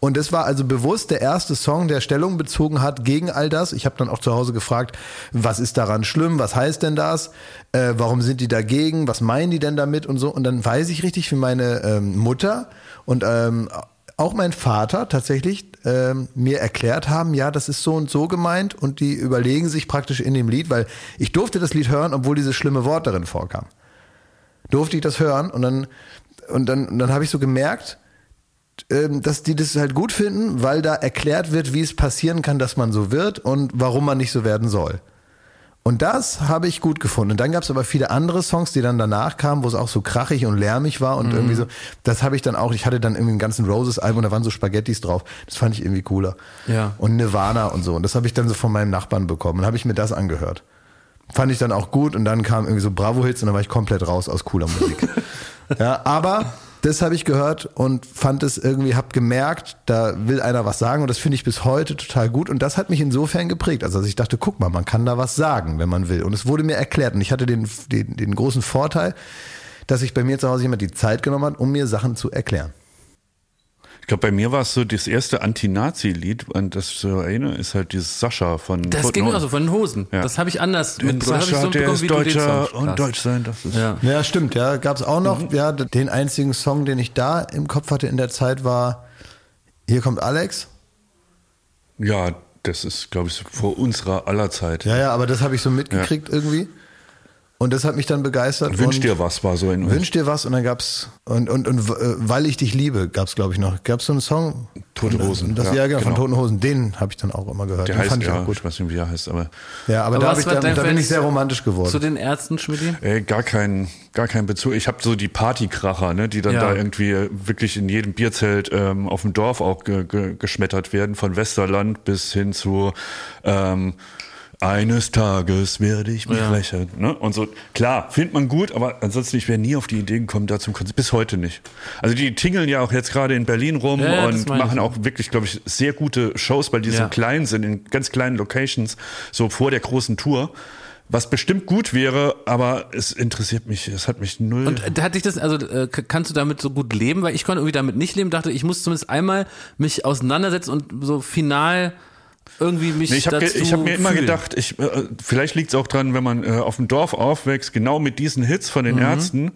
Und das war also bewusst der erste Song, der Stellung bezogen hat gegen all das. Ich habe dann auch zu Hause gefragt, was ist daran schlimm, was heißt denn das, äh, warum sind die dagegen, was meinen die denn damit und so. Und dann weiß ich richtig, wie meine ähm, Mutter und ähm, auch mein Vater tatsächlich ähm, mir erklärt haben, ja, das ist so und so gemeint und die überlegen sich praktisch in dem Lied, weil ich durfte das Lied hören, obwohl dieses schlimme Wort darin vorkam. Durfte ich das hören und dann und dann und dann habe ich so gemerkt, ähm, dass die das halt gut finden, weil da erklärt wird, wie es passieren kann, dass man so wird und warum man nicht so werden soll. Und das habe ich gut gefunden. Und dann gab es aber viele andere Songs, die dann danach kamen, wo es auch so krachig und lärmig war und irgendwie so. Das habe ich dann auch. Ich hatte dann irgendwie einen ganzen Roses-Album, da waren so Spaghettis drauf. Das fand ich irgendwie cooler.
Ja.
Und Nirvana und so. Und das habe ich dann so von meinem Nachbarn bekommen. Und habe ich mir das angehört. Fand ich dann auch gut. Und dann kam irgendwie so Bravo-Hits und dann war ich komplett raus aus cooler Musik. ja, aber das habe ich gehört und fand es irgendwie, hab gemerkt, da will einer was sagen und das finde ich bis heute total gut und das hat mich insofern geprägt. Also dass ich dachte, guck mal, man kann da was sagen, wenn man will. Und es wurde mir erklärt und ich hatte den, den, den großen Vorteil, dass sich bei mir zu Hause jemand die Zeit genommen hat, um mir Sachen zu erklären.
Ich glaube, bei mir war es so das erste Anti-Nazi-Lied, an das ich so erinnere, ist halt dieses Sascha von
Das
Toten
ging so von den Hosen.
Ja.
Das habe ich anders mit hab ich
Sascha,
so
der ist Deutscher und. Deutsch sein, das ist...
Ja.
Ja, stimmt, ja. Gab es auch noch, ja, den einzigen Song, den ich da im Kopf hatte in der Zeit war Hier kommt Alex.
Ja, das ist, glaube ich, vor unserer aller Zeit.
Ja, ja, aber das habe ich so mitgekriegt irgendwie. Und das hat mich dann begeistert.
Wünsch dir was war so in
Wünsch dir was und dann gab's und und und äh, weil ich dich liebe gab's glaube ich noch. Gab's so einen Song
Toten Hosen,
Das,
ja,
ja, genau, von
genau.
Toten Hosen. Den habe ich dann auch immer gehört.
Der
Den
heißt
fand ich
ja,
auch gut.
ich weiß nicht, wie er heißt, aber
Ja, aber,
Aber
da,
was
hab ich dann, da bin ich sehr romantisch geworden.
Zu den Ärzten, Schmidti?
Ey, gar kein, gar kein Bezug. Ich habe so die Partykracher, ne, die dann
Ja.
da irgendwie wirklich in jedem Bierzelt ähm, auf dem Dorf auch ge ge geschmettert werden, von Westerland bis hin zu ähm, eines Tages werde ich mich
Ja.
rächen. Ne? Und so, klar, findet man gut, aber ansonsten, ich wäre nie auf die Idee gekommen, da zum Konzert. Bis heute nicht. Also die tingeln ja auch jetzt gerade in Berlin rum
Ja,
und machen
ich.
auch wirklich, glaube ich, sehr gute Shows, weil die
Ja.
so klein sind, in ganz kleinen Locations, so vor der großen Tour. Was bestimmt gut wäre, aber es interessiert mich, es hat mich null.
Und äh, hat dich das, also äh, kannst du damit so gut leben? Weil ich konnte irgendwie damit nicht leben, dachte, ich muss zumindest einmal mich auseinandersetzen und so final irgendwie mich
Nee, ich habe hab mir immer
fühlen.
gedacht, ich, äh, vielleicht liegt es auch dran, wenn man äh, auf dem Dorf aufwächst, genau mit diesen Hits von
Mhm.
den Ärzten.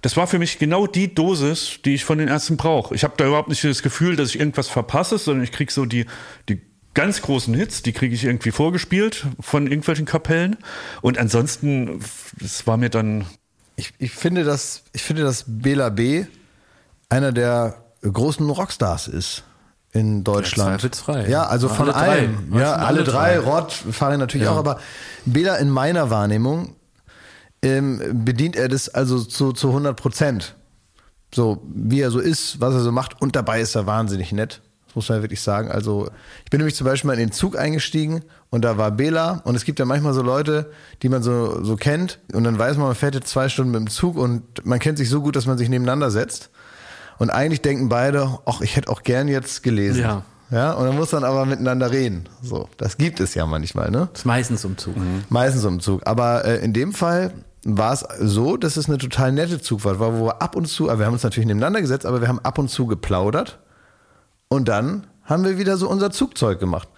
Das war für mich genau die Dosis, die ich von den Ärzten brauche. Ich habe da überhaupt nicht das Gefühl, dass ich irgendwas verpasse, sondern ich krieg so die, die ganz großen Hits, die kriege ich irgendwie vorgespielt von irgendwelchen Kapellen. Und ansonsten, das war mir dann
ich, ich finde, dass ich finde, dass Bela B. einer der großen Rockstars ist in Deutschland.
zweifelsfrei.
Ja, also von
alle drei.
allem.
Ja,
Ja, alle,
alle
drei.
drei.
Rod fahren natürlich
Ja.
auch, aber Bela in meiner Wahrnehmung ähm, bedient er das also zu, zu 100 Prozent. So, wie er so ist, was er so macht und dabei ist er wahnsinnig nett. Das muss man ja wirklich sagen. Also ich bin nämlich zum Beispiel mal in den Zug eingestiegen und da war Bela und es gibt ja manchmal so Leute, die man so, so kennt und dann weiß man, man fährt jetzt zwei Stunden mit dem Zug und man kennt sich so gut, dass man sich nebeneinander setzt. Und eigentlich denken beide, ach, ich hätte auch gern jetzt gelesen.
Ja.
Ja, und dann muss man aber miteinander reden. So, das gibt es ja manchmal, ne?
Das ist meistens um Zug.
Meistens um Zug. Aber äh, in dem Fall war es so, dass es eine total nette Zugfahrt war, wo wir ab und zu, aber wir haben uns natürlich nebeneinander gesetzt, aber wir haben ab und zu geplaudert und dann haben wir wieder so unser Zugzeug gemacht.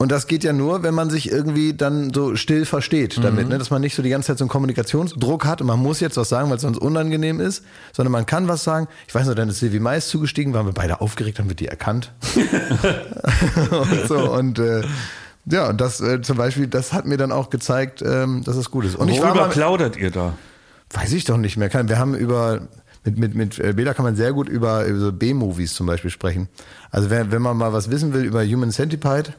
Und das geht ja nur, wenn man sich irgendwie dann so still versteht damit, ne? dass man nicht so die ganze Zeit so einen Kommunikationsdruck hat und man muss jetzt was sagen, weil es sonst unangenehm ist, sondern man kann was sagen. Ich weiß noch, dann ist Silvi Mais zugestiegen, waren wir beide aufgeregt, haben wir die erkannt. und so, und äh, ja, und das äh, zum Beispiel, das hat mir dann auch gezeigt, ähm, dass es gut ist. Und ich war
Worüber
mal,
plaudert ihr da?
Weiß ich doch nicht mehr. Wir haben über mit mit mit äh, Bela kann man sehr gut über, über so B-Movies zum Beispiel sprechen. Also wenn, wenn man mal was wissen will über Human Centipede,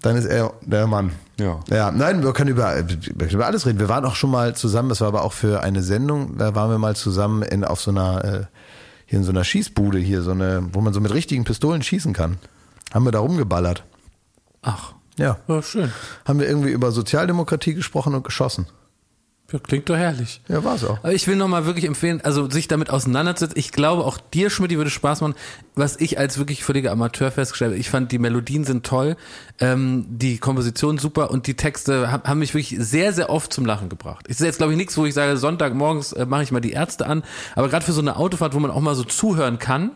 dann ist er der Mann.
Ja.
Ja, nein, wir können über, über alles reden. Wir waren auch schon mal zusammen, das war aber auch für eine Sendung, da waren wir mal zusammen in, auf so einer, äh, hier in so einer Schießbude hier, so eine, wo man so mit richtigen Pistolen schießen kann. Haben wir da rumgeballert.
Ach,
Ja.
ja, schön.
Haben wir irgendwie über Sozialdemokratie gesprochen und geschossen.
Ja, klingt doch herrlich.
Ja, war's auch.
Aber ich will nochmal wirklich empfehlen, also sich damit auseinanderzusetzen. Ich glaube, auch dir, Schmidt, würde Spaß machen. Was ich als wirklich völliger Amateur festgestellt habe, ich fand, die Melodien sind toll, ähm, die Komposition super und die Texte haben, haben mich wirklich sehr, sehr oft zum Lachen gebracht. Es ist jetzt, glaube ich, nichts, wo ich sage, Sonntagmorgens äh, mache ich mal die Ärzte an. Aber gerade für so eine Autofahrt, wo man auch mal so zuhören kann,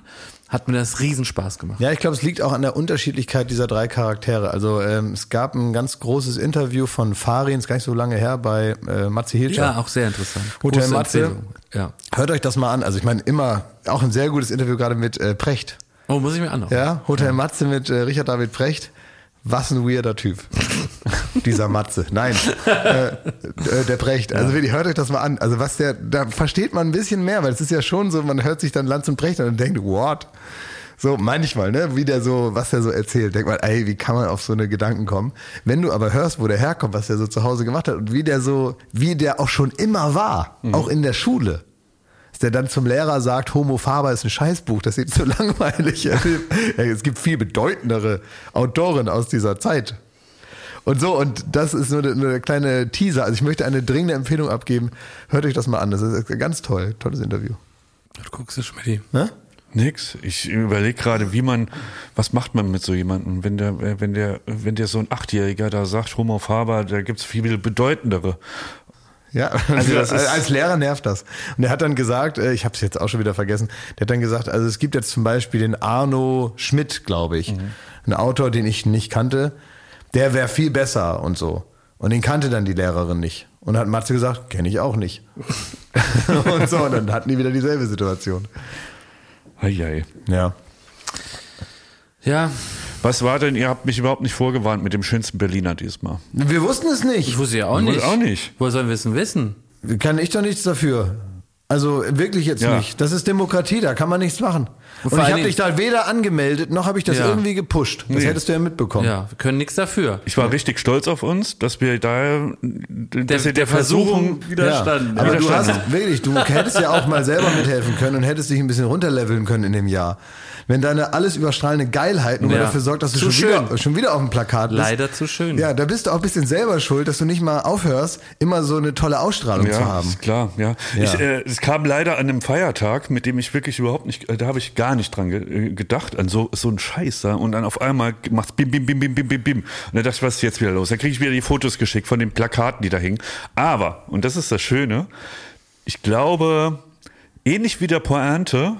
hat mir das riesen Spaß gemacht.
Ja, ich glaube, es liegt auch an der Unterschiedlichkeit dieser drei Charaktere. Also ähm, es gab ein ganz großes Interview von Farin, ist gar nicht so lange her, bei äh, Matze Hilscher.
Ja, auch sehr interessant.
Hotel
Große
Matze.
Empfehlung. Ja.
Hört euch das mal an. Also ich meine, immer, auch ein sehr gutes Interview gerade mit äh, Precht.
Oh, muss ich mir anhören.
Ja, Hotel Matze mit äh, Richard David Precht. Was ein weirder Typ. Dieser Matze. Nein, äh, äh, der Precht. Also wirklich, hört euch das mal an. Also was der, da versteht man ein bisschen mehr, weil es ist ja schon so, man hört sich dann Lanz und Precht an und denkt, what? So manchmal, ne, wie der so, was der so erzählt, denkt man, ey, wie kann man auf so eine Gedanken kommen? Wenn du aber hörst, wo der herkommt, was der so zu Hause gemacht hat und wie der so, wie der auch schon immer war, auch in der Schule, dass der dann zum Lehrer sagt, Homo Faber ist ein Scheißbuch, das ist so langweilig. Es gibt viel bedeutendere Autoren aus dieser Zeit. Und so, und das ist nur eine, eine kleine Teaser. Also ich möchte eine dringende Empfehlung abgeben. Hört euch das mal an. Das ist ganz toll. Tolles Interview.
Du guckst du, Schmidt.
Ne?
Nix. Ich überlege gerade, wie man, was macht man mit so jemandem, wenn der, wenn der, wenn der so ein Achtjähriger da sagt, Homo Faber, da gibt's viel bedeutendere.
Ja,
Also ist-
als Lehrer nervt das. Und er hat dann gesagt, äh, ich habe es jetzt auch schon wieder vergessen, der hat dann gesagt, also es gibt jetzt zum Beispiel den Arno Schmidt, glaube ich, ein Autor, den ich nicht kannte, der wäre viel besser und so. Und den kannte dann die Lehrerin nicht. Und hat Matze gesagt, kenne ich auch nicht. und so, und dann hatten die wieder dieselbe Situation.
Eieiei.
Ja.
Ja,
Was war denn, ihr habt mich überhaupt nicht vorgewarnt mit dem schönsten Berliner diesmal.
Wir wussten es nicht.
ich wusste ja auch
Ich
nicht.
wusste auch nicht.
Woher sollen wir es denn wissen?
Kann ich doch nichts dafür. Also wirklich jetzt
Ja.
nicht. Das ist Demokratie, da kann man nichts machen. Und,
vor
ich habe dich da weder angemeldet, noch habe ich das
Ja.
irgendwie gepusht. Das
Nee.
hättest du ja mitbekommen.
Ja, wir können nichts dafür.
Ich war richtig stolz auf uns, dass wir da, dass wir der,
der
Versuchung
Versuchung widerstanden.
Ja, aber du
widerstanden
hast wirklich, du hättest ja auch mal selber mithelfen können und hättest dich ein bisschen runterleveln können in dem Jahr. Wenn deine alles überstrahlende Geilheit nur
Ja.
dafür sorgt, dass du
Zu
schon wieder, schon wieder auf dem Plakat bist.
Leider zu schön.
Ja, da bist du auch ein bisschen selber schuld, dass du nicht mal aufhörst, immer so eine tolle Ausstrahlung zu
Ja,
haben.
ist klar, ja.
Ja.
Ich, äh, es kam leider an einem Feiertag, mit dem ich wirklich überhaupt nicht, äh, da habe ich gar nicht dran ge äh, gedacht, an so, so ein Scheiß da. Und dann auf einmal macht's bim, bim, bim, bim, bim, bim, bim. Und dann dachte ich, was ist jetzt wieder los? Da kriege ich wieder die Fotos geschickt von den Plakaten, die da hingen. Aber, und das ist das Schöne, ich glaube, ähnlich wie der Pointe,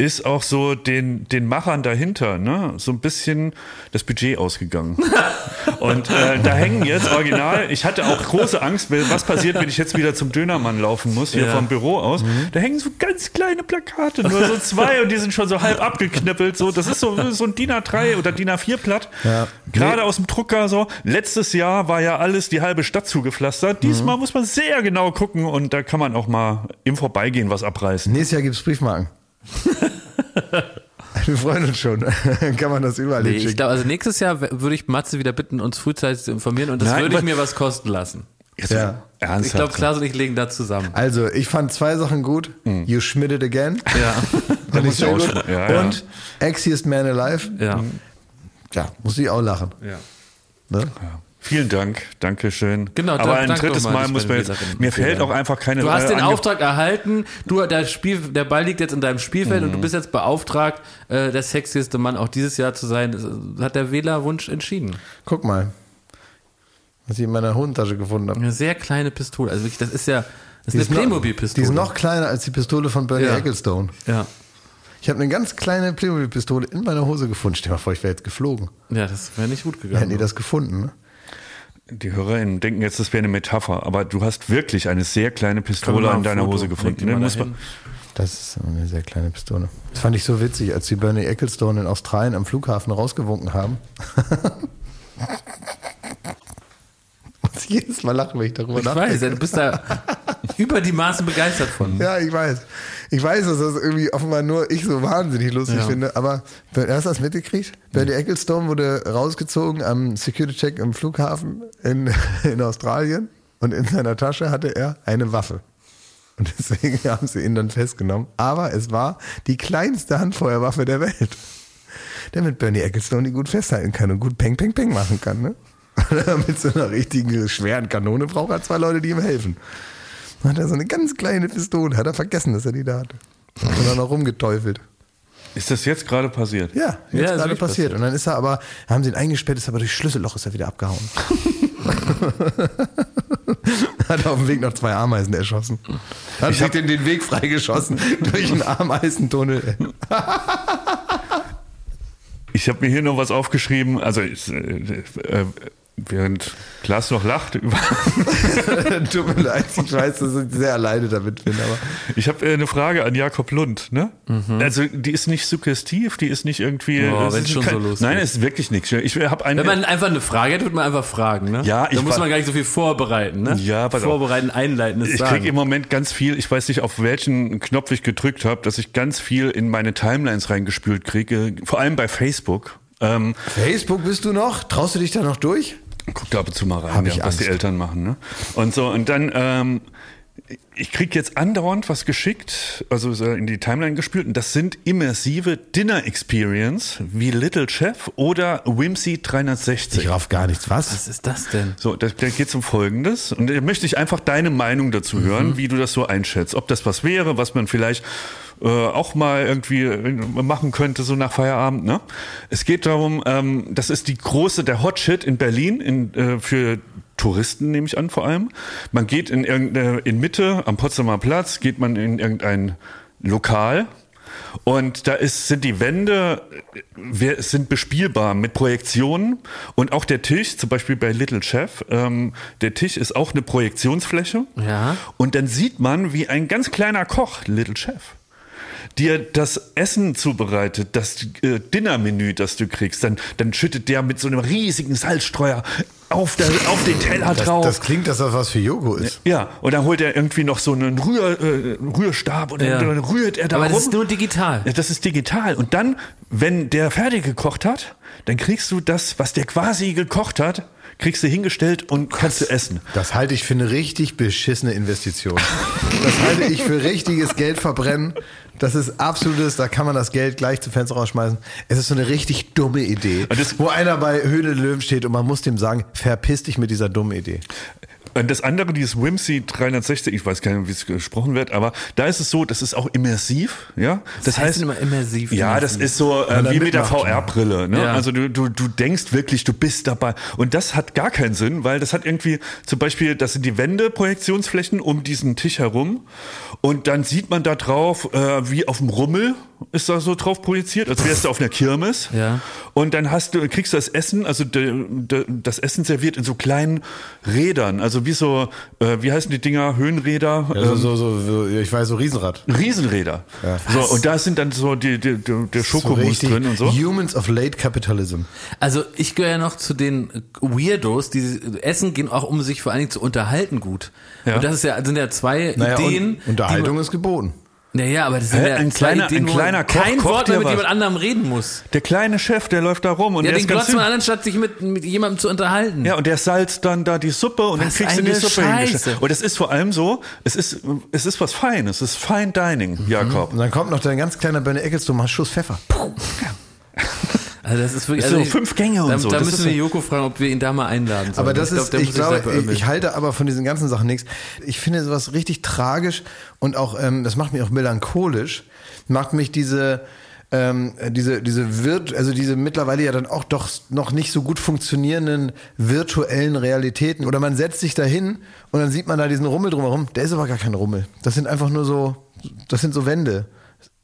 ist auch so den, den Machern dahinter, ne, so ein bisschen das Budget ausgegangen. Und äh, da hängen jetzt original, ich hatte auch große Angst, was passiert, wenn ich jetzt wieder zum Dönermann laufen muss, hier
Ja.
vom Büro aus. Da hängen so ganz kleine Plakate, nur so zwei und die sind schon so halb abgeknippelt. So, das ist so, so ein DIN A3 oder DIN A4-Blatt.
Ja.
Gerade
Nee.
aus dem Drucker so. Letztes Jahr war ja alles die halbe Stadt zugepflastert. Diesmal muss man sehr genau gucken und da kann man auch mal im Vorbeigehen was abreißen.
Nächstes Jahr gibt's Briefmarken. Wir freuen uns schon. Kann man das überall
Nee, ich glaube, also nächstes Jahr würde ich Matze wieder bitten, uns frühzeitig zu informieren und das
Nein,
würde ich mir was kosten lassen.
Jetzt
Ja.
Ernsthaft.
Ich glaube, Klaas und ich legen da zusammen.
Also, ich fand zwei Sachen gut. You schmidt it again.
Ja.
Fand ich sehr
auch
gut.
ja, ja.
Und Axiest Man Alive.
Ja.
Ja, muss ich auch lachen.
ja.
Ne?
Vielen Dank, Dankeschön.
Genau,
aber ein drittes
mal
muss man jetzt. Mir fällt auch einfach keine.
Du hast
äh,
den Auftrag erhalten, du, der, Spiel, der Ball liegt jetzt in deinem Spielfeld und du bist jetzt beauftragt, äh, der sexieste Mann auch dieses Jahr zu sein. Das hat der Wählerwunsch entschieden.
Guck mal, was ich in meiner Hosentasche gefunden habe.
Eine sehr kleine Pistole. Also wirklich, das ist ja, das ist eine Playmobil-Pistole.
Die ist noch kleiner als die Pistole von Bernie
Ja.
Ecclestone.
Ja.
Ich habe eine ganz kleine Playmobil-Pistole in meiner Hose gefunden. Stell dir mal vor, ich wäre jetzt geflogen.
Ja, das wäre nicht gut
Hätten
gegangen.
die das gefunden, ne?
Die HörerInnen denken jetzt, das wäre eine Metapher, aber du hast wirklich eine sehr kleine Pistole in
ein
deiner
Foto?
Hose gefunden.
die
Ne, muss man,
Das ist eine sehr kleine Pistole. Das fand ich so witzig, als die Bernie Ecclestone in Australien am Flughafen rausgewunken haben. Muss ich jedes Mal lachen, wenn ich darüber
Ich
nachdenke.
weiß, ja, du bist da über die Maßen begeistert von.
Ja, ich weiß. Ich weiß, dass das irgendwie offenbar nur ich so wahnsinnig lustig
Ja.
finde. Aber hast du das mitgekriegt? Bernie Ecclestone wurde rausgezogen am Security-Check im Flughafen in, in Australien und in seiner Tasche hatte er eine Waffe. Und deswegen haben sie ihn dann festgenommen. Aber es war die kleinste Handfeuerwaffe der Welt. Der mit Bernie Ecclestone die gut festhalten kann und gut Peng, Peng, Peng machen kann. Ne? mit so einer richtigen schweren Kanone braucht er zwei Leute, die ihm helfen. Dann hat er so eine ganz kleine Pistole, hat er vergessen, dass er die da hatte. Und dann noch rumgeteufelt.
ist das jetzt gerade passiert?
Ja,
Ja,
jetzt
ist
gerade passiert.
passiert.
Und dann ist er aber, haben sie ihn eingesperrt, ist aber durch Schlüsselloch ist er wieder abgehauen. hat auf dem Weg noch zwei Ameisen erschossen. Hat sich den, den Weg freigeschossen durch einen Ameisentunnel.
Ich habe mir hier noch was aufgeschrieben. Also ich, äh, äh, während Klaas noch lacht über
Tut mir leid, ich weiß, dass ich sehr alleine damit bin, aber.
Ich habe äh, eine Frage an Jakob Lund. Ne? Also die ist nicht suggestiv, die ist nicht irgendwie.
Oh,
ist
schon
kein-
so lustig.
Nein, es ist wirklich nichts. Ich habe eine.
Wenn man einfach eine Frage hat, wird man einfach fragen, ne?
Ja, ich
Da muss
war-
man gar nicht so viel vorbereiten, ne?
Ja.
Vorbereiten, einleiten, ist
ich kriege im Moment ganz viel, ich weiß nicht, auf welchen Knopf ich gedrückt habe, dass ich ganz viel in meine Timelines reingespült kriege, vor allem bei Facebook. Ähm,
Facebook bist du noch? Traust du dich da noch durch?
Guck da ab und zu mal rein,
Hab
ja, was die. Eltern machen. Ne? Und so, und dann, ähm, ich krieg jetzt andauernd was geschickt, also so in die Timeline gespült, und das sind immersive Dinner Experience wie Little Chef oder Whimsy 360.
Ich raff gar nichts. Was?
Was ist das denn?
So, da, da geht es um Folgendes. Und da möchte ich einfach deine Meinung dazu hören, wie du das so einschätzt. Ob das was wäre, was man vielleicht äh, auch mal irgendwie äh, machen könnte, so nach Feierabend. Ne? Es geht darum, ähm, das ist die große, der Hot Shit in Berlin in, äh, für Touristen, nehme ich an vor allem. Man geht in irgendeine, in Mitte am Potsdamer Platz, geht man in irgendein Lokal und da ist, sind die Wände äh, wer- sind bespielbar mit Projektionen und auch der Tisch, zum Beispiel bei Little Chef, ähm, der Tisch ist auch eine Projektionsfläche.
Ja.
Und dann sieht man, wie ein ganz kleiner Koch, Little Chef, dir das Essen zubereitet, das äh, Dinnermenü, das du kriegst, dann, dann schüttet der mit so einem riesigen Salzstreuer auf, der, auf den Teller
Das,
drauf.
das klingt, dass das was für Jogo ist.
ja, und dann holt er irgendwie noch so einen Rühr, äh, Rührstab und dann,
Ja.
dann rührt er da
Aber
rum.
das ist nur digital.
Ja, das ist digital. Und dann, wenn der fertig gekocht hat, dann kriegst du das, was der quasi gekocht hat, kriegst du hingestellt und kannst du essen.
Das halte ich für eine richtig beschissene Investition. Das halte ich für richtiges Geld verbrennen. Das ist absolutes, da kann man das Geld gleich zum Fenster rausschmeißen. Es ist so eine richtig dumme Idee,
das-
wo einer bei Höhle Löwen steht und man muss dem sagen, verpiss dich mit dieser dummen Idee.
Und das andere, dieses Whimsy 360, ich weiß gar nicht, wie es gesprochen wird, aber da ist es so, das ist auch immersiv, ja. Das,
heißt
heißt
immer immersiv,
Ja, das
immersiv.
ist so äh, wie mit der VR-Brille, ne?
Ja.
Also du, du, du denkst wirklich, du bist dabei. Und das hat gar keinen Sinn, weil das hat irgendwie, zum Beispiel, das sind die Wände, Projektionsflächen um diesen Tisch herum. Und dann sieht man da drauf, äh, wie auf dem Rummel ist da so drauf projiziert, als wärst du auf einer Kirmes.
Ja.
Und dann hast du, kriegst du das Essen, also de, de, das Essen serviert in so kleinen Rädern, also wie so, äh, wie heißen die Dinger, Höhenräder?
Also
Ähm,
so, so, so, ich weiß, so Riesenrad.
Riesenräder. So, und da sind dann so die, die, die, der Schokomus drin und so.
Humans of Late Capitalism.
Also ich gehöre ja noch zu den Weirdos, die essen gehen auch, um sich vor allen Dingen zu unterhalten gut.
Ja.
Und das ist ja, sind ja zwei
Naja,
Ideen.
und, Unterhaltung
die
ist geboten.
Naja, aber das
Hä?
ja
Ein kleiner-
Ideen,
ein kleiner Koch
kein Wort mehr mit
was.
jemand anderem reden muss.
Der kleine Chef, der läuft da rum und
Ja,
der
den
ist ganz
glotzt man an, anstatt sich mit, mit jemandem zu unterhalten.
Ja, und der salzt dann da die Suppe und dann
Was
kriegst du die Suppe hingestellt. Und es ist vor allem so, es ist, es ist was Feines, es ist Fine Dining,
Mhm.
Jakob.
Und dann kommt noch dein ganz kleiner Bernie Ecclestone, mal einen Schuss Pfeffer.
Also das ist wirklich.
Das
also
so fünf Gänge und
da,
so.
Da
Das
müssen wir Joko fragen, ob wir ihn da mal einladen sollen.
Aber das
glaub,
ist,
der
ich glaube, ich, ich halte aber von diesen ganzen Sachen nichts. Ich finde sowas richtig tragisch und auch, ähm, das macht mich auch melancholisch, macht mich diese, ähm, diese, diese virt, also diese mittlerweile ja dann auch doch noch nicht so gut funktionierenden virtuellen Realitäten. Oder man setzt sich da hin und dann sieht man da diesen Rummel drumherum. Der ist aber gar kein Rummel. Das sind einfach nur so, das sind so Wände.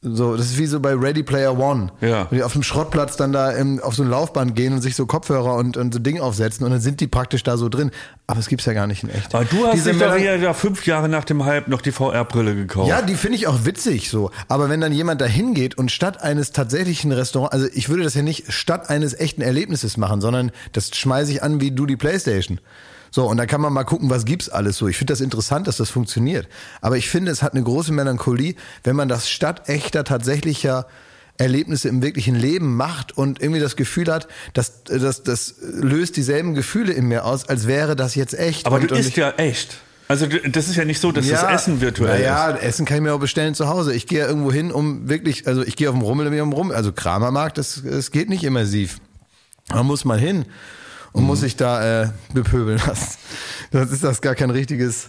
So, das ist wie so bei Ready Player One.
Ja.
Wenn die auf dem Schrottplatz dann da im, auf so ein Laufband gehen und sich so Kopfhörer und, und so Ding aufsetzen und dann sind die praktisch da so drin. Aber es gibt's ja gar nicht in echt.
Aber du hast
Diese
dich doch da fünf Jahre nach dem Hype noch die VR-Brille gekauft.
ja, die finde ich auch witzig so. Aber wenn dann jemand da hingeht und statt eines tatsächlichen Restaurants, also ich würde das ja nicht statt eines echten Erlebnisses machen, sondern das schmeiße ich an wie du die Playstation. So, und da kann man mal gucken, was gibt's alles so. Ich finde das interessant, dass das funktioniert. Aber ich finde, es hat eine große Melancholie, wenn man das statt echter, tatsächlicher Erlebnisse im wirklichen Leben macht und irgendwie das Gefühl hat, dass das, das löst dieselben Gefühle in mir aus, als wäre das jetzt echt.
Aber
und,
du
und
isst ja echt. Also das ist ja nicht so, dass das Essen virtuell
ja,
ist.
Essen kann ich mir auch bestellen zu Hause. Ich gehe ja irgendwo hin, um wirklich, also ich gehe auf den Rummel, um Rummel. Also Kramermarkt, das, das geht nicht immersiv. Da muss man hin und muss sich da äh, bepöbeln lassen. Das ist das gar kein richtiges,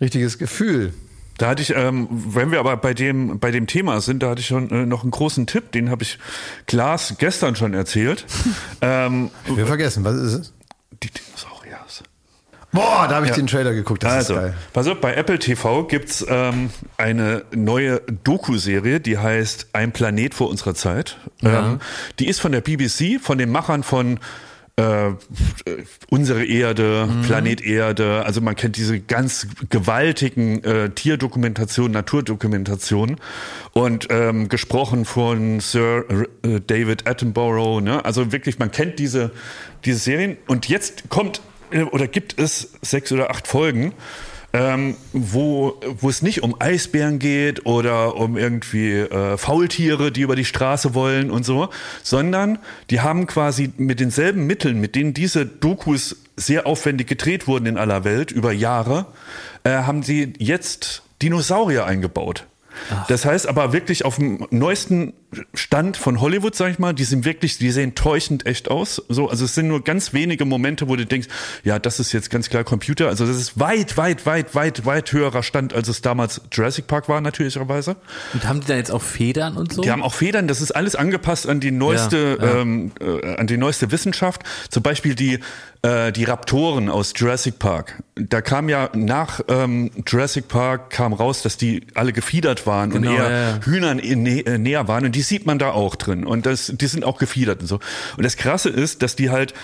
richtiges Gefühl.
Da hatte ich, ähm, wenn wir aber bei dem, bei dem Thema sind, da hatte ich schon äh, noch einen großen Tipp, den habe ich Klaas gestern schon erzählt. ähm,
Wir vergessen, was ist es?
die Dinosauriers.
Boah, da habe ich den Trailer geguckt, das
Also,
ist geil.
pass auf, bei Apple TV gibt's ähm, eine neue Doku-Serie, die heißt Ein Planet vor unserer Zeit. Ähm, die ist von der BBC, von den Machern von äh, Unsere Erde, Planet Erde. Also man kennt diese ganz gewaltigen äh, Tierdokumentationen, Naturdokumentationen und ähm, gesprochen von Sir äh, David Attenborough. Ne? Also wirklich, man kennt diese, diese Serien. Und jetzt kommt äh, oder gibt es sechs oder acht Folgen, ähm, wo, wo es nicht um Eisbären geht oder um irgendwie äh, Faultiere, die über die Straße wollen und so, sondern die haben quasi mit denselben Mitteln, mit denen diese Dokus sehr aufwendig gedreht wurden in aller Welt über Jahre, äh, haben sie jetzt Dinosaurier eingebaut. Das heißt aber wirklich auf dem neuesten Stand von Hollywood, sag ich mal, die sind wirklich, die sehen täuschend echt aus. So, also es sind nur ganz wenige Momente, wo du denkst, ja, das ist jetzt ganz klar Computer. Also das ist weit, weit, weit, weit, weit höherer Stand, als es damals Jurassic Park war, natürlicherweise.
Und haben die da jetzt auch Federn und so?
Die haben auch Federn, das ist alles angepasst an die neueste,
Ja, ja.
Ähm, äh, an die neueste Wissenschaft. Zum Beispiel die, äh, die Raptoren aus Jurassic Park. Da kam ja nach ähm, Jurassic Park kam raus, dass die alle gefiedert waren
Genau,
und eher
ja.
Hühnern in, äh, näher waren und die sieht man da auch drin und das, die sind auch gefiedert und so. Und das Krasse ist, dass die halt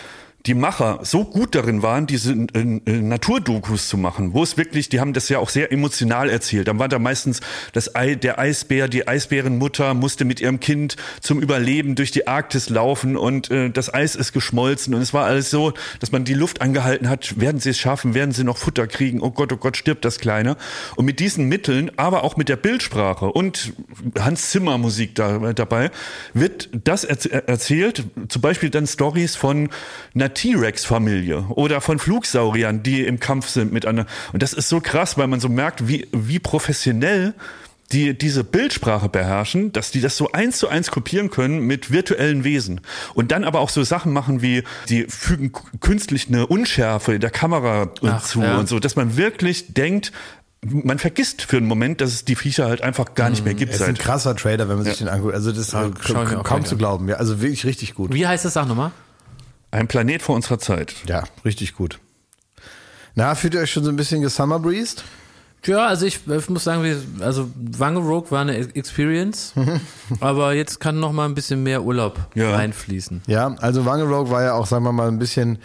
die Macher so gut darin waren, diese äh, äh, Naturdokus zu machen, wo es wirklich, die haben das ja auch sehr emotional erzählt. Dann war da meistens das Ei, der Eisbär, die Eisbärenmutter musste mit ihrem Kind zum Überleben durch die Arktis laufen und äh, das Eis ist geschmolzen und es war alles so, dass man die Luft angehalten hat, werden sie es schaffen, werden sie noch Futter kriegen, oh Gott, oh Gott, stirbt das Kleine. Und mit diesen Mitteln, aber auch mit der Bildsprache und Hans Zimmer Musik da, dabei, wird das erz erzählt, zum Beispiel dann Stories von einer T-Rex-Familie oder von Flugsauriern, die im Kampf sind mit einer. Und das ist so krass, weil man so merkt, wie, wie professionell die diese Bildsprache beherrschen, dass die das so eins zu eins kopieren können mit virtuellen Wesen. Und dann aber auch so Sachen machen wie, die fügen künstlich eine Unschärfe der Kamera äh,
Ach,
zu
ja.
und so, dass man wirklich denkt, man vergisst für einen Moment, dass es die Viecher halt einfach gar nicht mehr gibt
Es ist ein krasser Trailer, wenn man sich den anguckt. Also das ist
auch
kaum zu glauben. Ja, also wirklich richtig gut.
Wie heißt das? Sag nochmal.
Ein Planet vor unserer Zeit.
Ja, richtig gut. Na, fühlt ihr euch schon so ein bisschen gesummerbreezed?
Ja, also ich, ich muss sagen, wir, also Wangerog war eine Experience, aber jetzt kann noch mal ein bisschen mehr Urlaub
Ja.
reinfließen.
Ja, also Wangerog war ja auch, sagen wir mal, ein bisschen,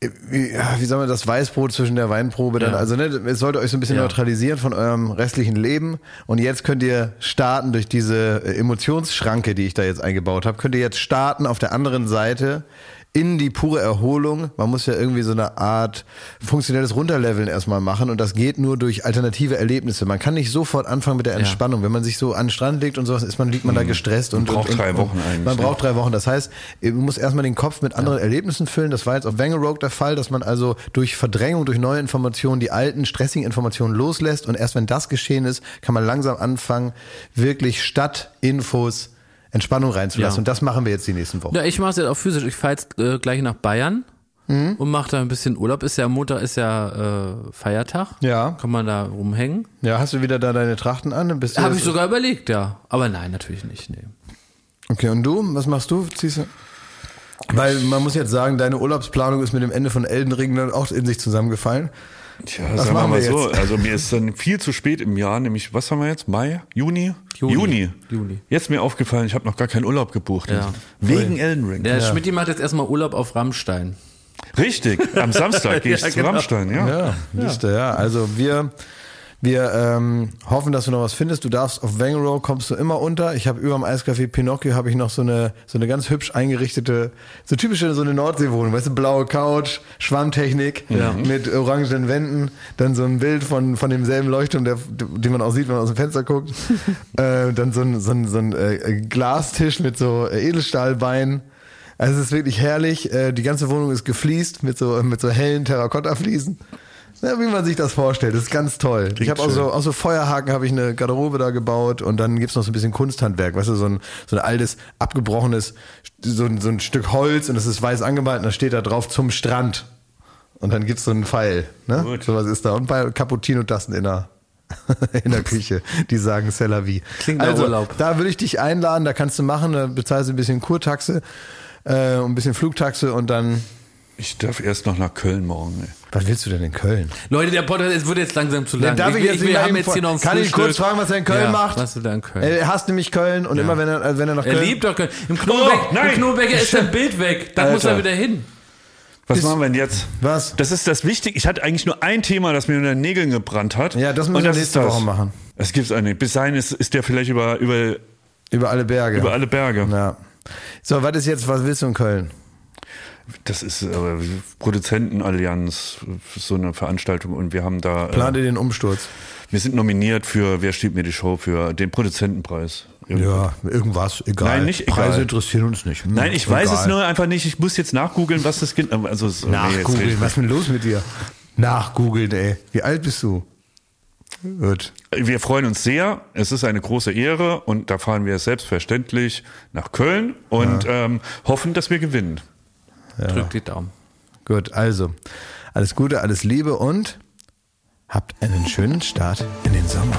äh, wie, wie sagen wir das, Weißbrot zwischen der Weinprobe dann.
Ja.
Also ne, es sollte euch so ein bisschen
Ja.
neutralisieren von eurem restlichen Leben. Und jetzt könnt ihr starten durch diese äh, Emotionsschranke, die ich da jetzt eingebaut habe, könnt ihr jetzt starten auf der anderen Seite in die pure Erholung. Man muss ja irgendwie so eine Art funktionelles Runterleveln erstmal machen und das geht nur durch alternative Erlebnisse. Man kann nicht sofort anfangen mit der Entspannung. Wenn man sich so an den Strand legt und sowas, ist man, liegt man da gestresst und
Mhm. braucht
und,
drei Wochen
und
eigentlich,
Man
ne?
braucht drei Wochen. Das heißt, man muss erstmal den Kopf mit anderen Erlebnissen füllen. Das war jetzt auf Wangerooge der Fall, dass man also durch Verdrängung, durch neue Informationen die alten stressigen Informationen loslässt und erst wenn das geschehen ist, kann man langsam anfangen, wirklich statt Infos Entspannung reinzulassen.
Ja.
Und das machen wir jetzt die nächsten Wochen.
Ja, ich mache es jetzt auch physisch. Ich fahre jetzt äh, gleich nach Bayern und mache da ein bisschen Urlaub. Ist ja Montag ist ja äh, Feiertag.
Ja.
Kann man da rumhängen.
Ja, hast du wieder da deine Trachten an? Bist
Habe ich sogar überlegt, ja. Aber nein, natürlich nicht. Nee.
Okay, und du? Was machst du? Ziehst du? Weil man muss jetzt sagen, deine Urlaubsplanung ist mit dem Ende von Elden Ring dann auch in sich zusammengefallen.
Tja,
Was
sagen wir
machen
mal
wir
so.
jetzt?
Also mir ist dann viel zu spät im Jahr, nämlich, was haben wir jetzt? Mai? Juni?
Juni. Juni.
Jetzt ist mir aufgefallen, ich habe noch gar keinen Urlaub gebucht.
Ja.
Wegen Elden Ring.
Der Schmidt macht jetzt erstmal Urlaub auf Rammstein.
Richtig, am Samstag gehe ich
Ja,
zu
genau.
Rammstein, ja.
Ja, du, ja. Also wir, wir ähm, hoffen, dass du noch was findest. Du darfst auf Wangeroo kommst du immer unter. Ich habe über dem Eiscafé Pinocchio habe ich noch so eine so eine ganz hübsch eingerichtete, so typische so eine Nordseewohnung, weißt du, blaue Couch, Schwammtechnik mit orangenen Wänden, dann so ein Bild von von demselben Leuchtturm, der, den man auch sieht, wenn man aus dem Fenster guckt. äh, dann so ein so ein, so ein äh, Glastisch mit so äh, Edelstahlbeinen. Also es ist wirklich herrlich. Äh, Die ganze Wohnung ist gefliest mit so mit so hellen Terrakotta-Fliesen. Ja, wie man sich das vorstellt, das ist ganz toll. ich habe auch so, auch so Feuerhaken, habe ich eine Garderobe da gebaut und dann gibt's noch so ein bisschen Kunsthandwerk, weißt du, so ein, so ein altes, abgebrochenes, so ein, so ein Stück Holz und es ist weiß angemalt und da steht da drauf zum Strand. Und dann gibt's so einen Pfeil, ne?
Gut.
So was ist da. Und bei Cappuccino-Tassen in der, in der Küche, die sagen C'est la vie.
Klingt
also,
Urlaub.
da würde ich dich einladen, da kannst du machen, da bezahlst du ein bisschen Kurtaxe, äh, und ein bisschen Flugtaxe und dann,
Ich darf erst noch nach Köln morgen.
Was willst du denn in Köln?
Leute, der Podcast es wird jetzt langsam zu
Ja,
lang.
darf ich jetzt
wir haben jetzt hier noch ein
Kann ich
Frühstück.
kurz fragen, was er in Köln
ja,
macht?
Was du da in Köln?
Er hasst nämlich Köln und immer wenn er, wenn er nach
er
Köln.
liebt doch Köln. Im Knobeck,
Oh, nein.
im Knobecker ist sein Bild weg. Da muss er wieder hin.
Was
Ist-
machen wir denn jetzt?
Was?
Das ist das Wichtige. Ich hatte eigentlich nur ein Thema, das mir unter den Nägeln gebrannt hat.
Ja, das müssen wir nächste
das.
Woche machen.
Es gibt's eine. Bis dahin ist, ist der vielleicht über, über,
Über alle Berge.
über alle Berge.
Ja. So, was ist jetzt, was willst du in Köln?
Das ist äh, Produzentenallianz, so eine Veranstaltung und wir haben da, äh,
dir den Umsturz.
wir sind nominiert für Wer steht mir die Show für den Produzentenpreis.
Ja, irgendwas, egal.
Nein, nicht egal.
Preise interessieren uns nicht. Hm,
Nein, ich weiß
egal.
es nur einfach nicht. Ich muss jetzt nachgoogeln, was das Kind. Also so, nee, jetzt red
Nachgoogeln, was ist denn los mit dir? Nachgoogeln, ey. Wie alt bist du? Gut.
Wir freuen uns sehr. Es ist eine große Ehre und da fahren wir selbstverständlich nach Köln und ähm, hoffen, dass wir gewinnen.
Drück die Daumen.
Gut, also, alles Gute, alles Liebe und habt einen schönen Start in den Sommer.